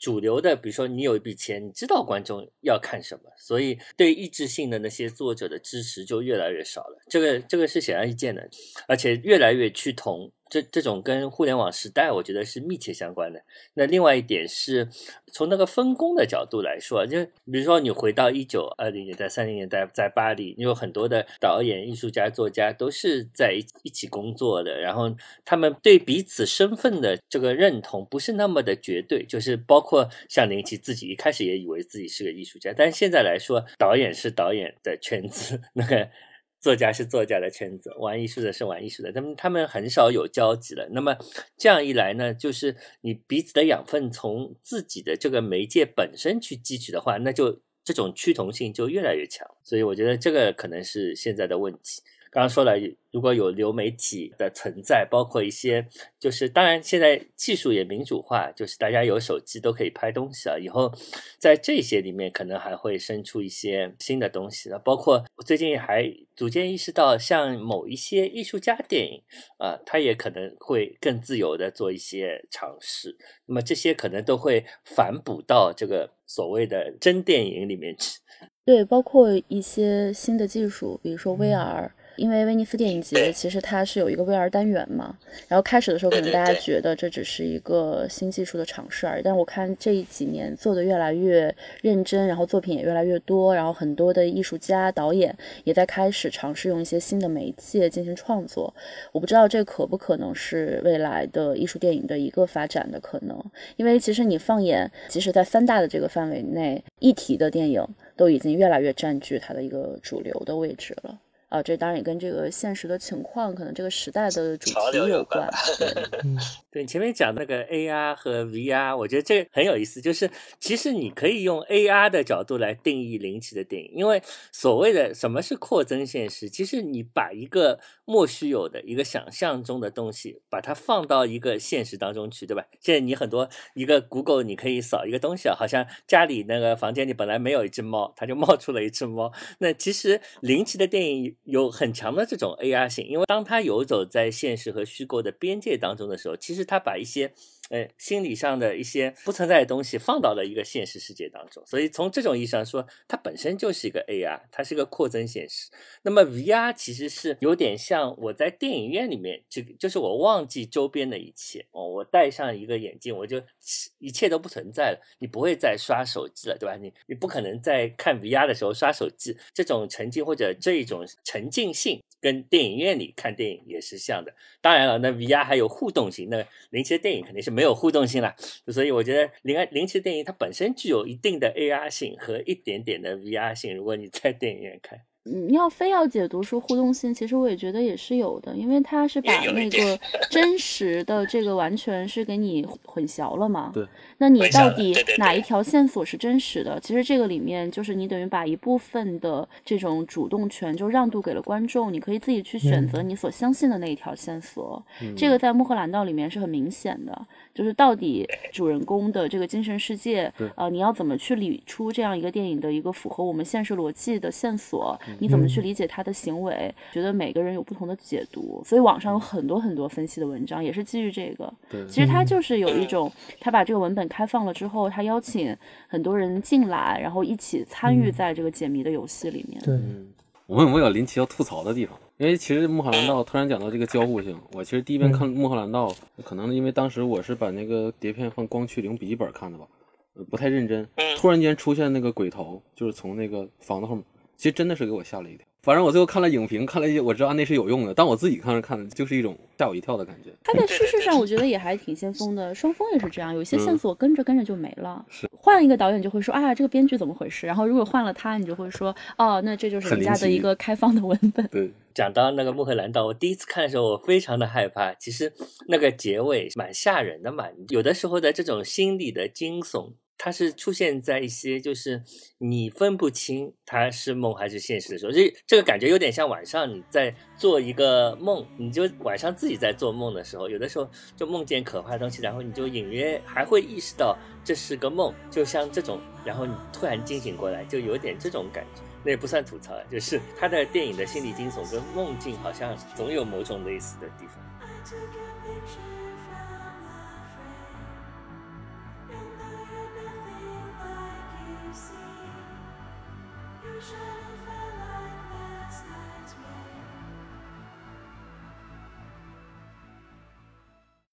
主流的，比如说你有一笔钱，你知道观众要看什么，所以对意志性的那些作者的支持就越来越少了。这个这个是显而易见的，而且越来越趋同。这这种跟互联网时代，我觉得是密切相关的。那另外一点是从那个分工的角度来说，就比如说你回到一九二零年代、三零年代，在巴黎，你有很多的导演、艺术家、作家都是在一一起工作的，然后他们对彼此身份的这个认同不是那么的绝对，就是包括像林奇自己一开始也以为自己是个艺术家，但是现在来说，导演是导演的圈子，那个。作家是作家的圈子，玩艺术的是玩艺术的，他们他们很少有交集了。那么这样一来呢，就是你彼此的养分从自己的这个媒介本身去汲取的话，那就这种趋同性就越来越强。所以我觉得这个可能是现在的问题。刚刚说了，如果有流媒体的存在，包括一些，就是当然现在技术也民主化，就是大家有手机都可以拍东西啊。以后在这些里面，可能还会生出一些新的东西了。包括最近还逐渐意识到，像某一些艺术家电影啊，他也可能会更自由的做一些尝试。那么这些可能都会反哺到这个所谓的真电影里面去。对，包括一些新的技术，比如说 VR。因为威尼斯电影节其实它是有一个 VR 单元嘛，然后开始的时候可能大家觉得这只是一个新技术的尝试而已，但我看这几年做的越来越认真，然后作品也越来越多，然后很多的艺术家导演也在开始尝试用一些新的媒介进行创作。我不知道这可不可能是未来的艺术电影的一个发展的可能，因为其实你放眼，即使在三大的这个范围内，议题的电影都已经越来越占据它的一个主流的位置了。啊，这当然也跟这个现实的情况，可能这个时代的主题有关。对，你前面讲那个 AR 和 VR，我觉得这很有意思。就是其实你可以用 AR 的角度来定义林奇的电影，因为所谓的什么是扩增现实，其实你把一个莫须有的一个想象中的东西，把它放到一个现实当中去，对吧？现在你很多一个 Google，你可以扫一个东西啊，好像家里那个房间里本来没有一只猫，它就冒出了一只猫。那其实林奇的电影。有很强的这种 AR 性，因为当他游走在现实和虚构的边界当中的时候，其实他把一些。呃，心理上的一些不存在的东西放到了一个现实世界当中，所以从这种意义上说，它本身就是一个 AR，它是个扩增现实。那么 VR 其实是有点像我在电影院里面，这个就是我忘记周边的一切哦，我戴上一个眼镜，我就一切都不存在了，你不会再刷手机了，对吧？你你不可能在看 VR 的时候刷手机，这种沉浸或者这一种沉浸性。跟电影院里看电影也是像的，当然了，那 VR 还有互动性，那林奇的电影肯定是没有互动性了，所以我觉得林林奇的电影它本身具有一定的 AR 性和一点点的 VR 性。如果你在电影院看，你要非要解读出互动性，其实我也觉得也是有的，因为它是把那个 真实的这个完全是给你混淆了嘛。对。那你到底哪一条线索是真实的？其实这个里面就是你等于把一部分的这种主动权就让渡给了观众，你可以自己去选择你所相信的那一条线索。这个在《穆赫兰道》里面是很明显的，就是到底主人公的这个精神世界，呃，你要怎么去理出这样一个电影的一个符合我们现实逻辑的线索？你怎么去理解他的行为？觉得每个人有不同的解读，所以网上有很多很多分析的文章，也是基于这个。对，其实他就是有一种，他把这个文本开放了之后，他邀请很多人进来，然后一起参与在这个解谜的游戏里面。对，我们有没有林奇要吐槽的地方？因为其实《穆赫兰道》突然讲到这个交互性，我其实第一遍看《穆赫兰道》，可能因为当时我是把那个碟片放光驱零笔记本看的吧，不太认真。突然间出现那个鬼头，就是从那个房子后面。其实真的是给我吓了一跳。反正我最后看了影评，看了一些，我知道那是有用的。但我自己看着看的，就是一种吓我一跳的感觉。他在叙事上，我觉得也还挺先锋的。双峰也是这样，有些线索跟着跟着就没了。是换一个导演就会说啊，这个编剧怎么回事？然后如果换了他，你就会说哦，那这就是人家的一个开放的文本。对，讲到那个穆赫兰道，我第一次看的时候，我非常的害怕。其实那个结尾蛮吓人的嘛，有的时候的这种心理的惊悚。它是出现在一些就是你分不清它是梦还是现实的时候，这这个感觉有点像晚上你在做一个梦，你就晚上自己在做梦的时候，有的时候就梦见可怕的东西，然后你就隐约还会意识到这是个梦，就像这种，然后你突然惊醒过来，就有点这种感觉，那也不算吐槽，就是他的电影的心理惊悚跟梦境好像总有某种类似的地方。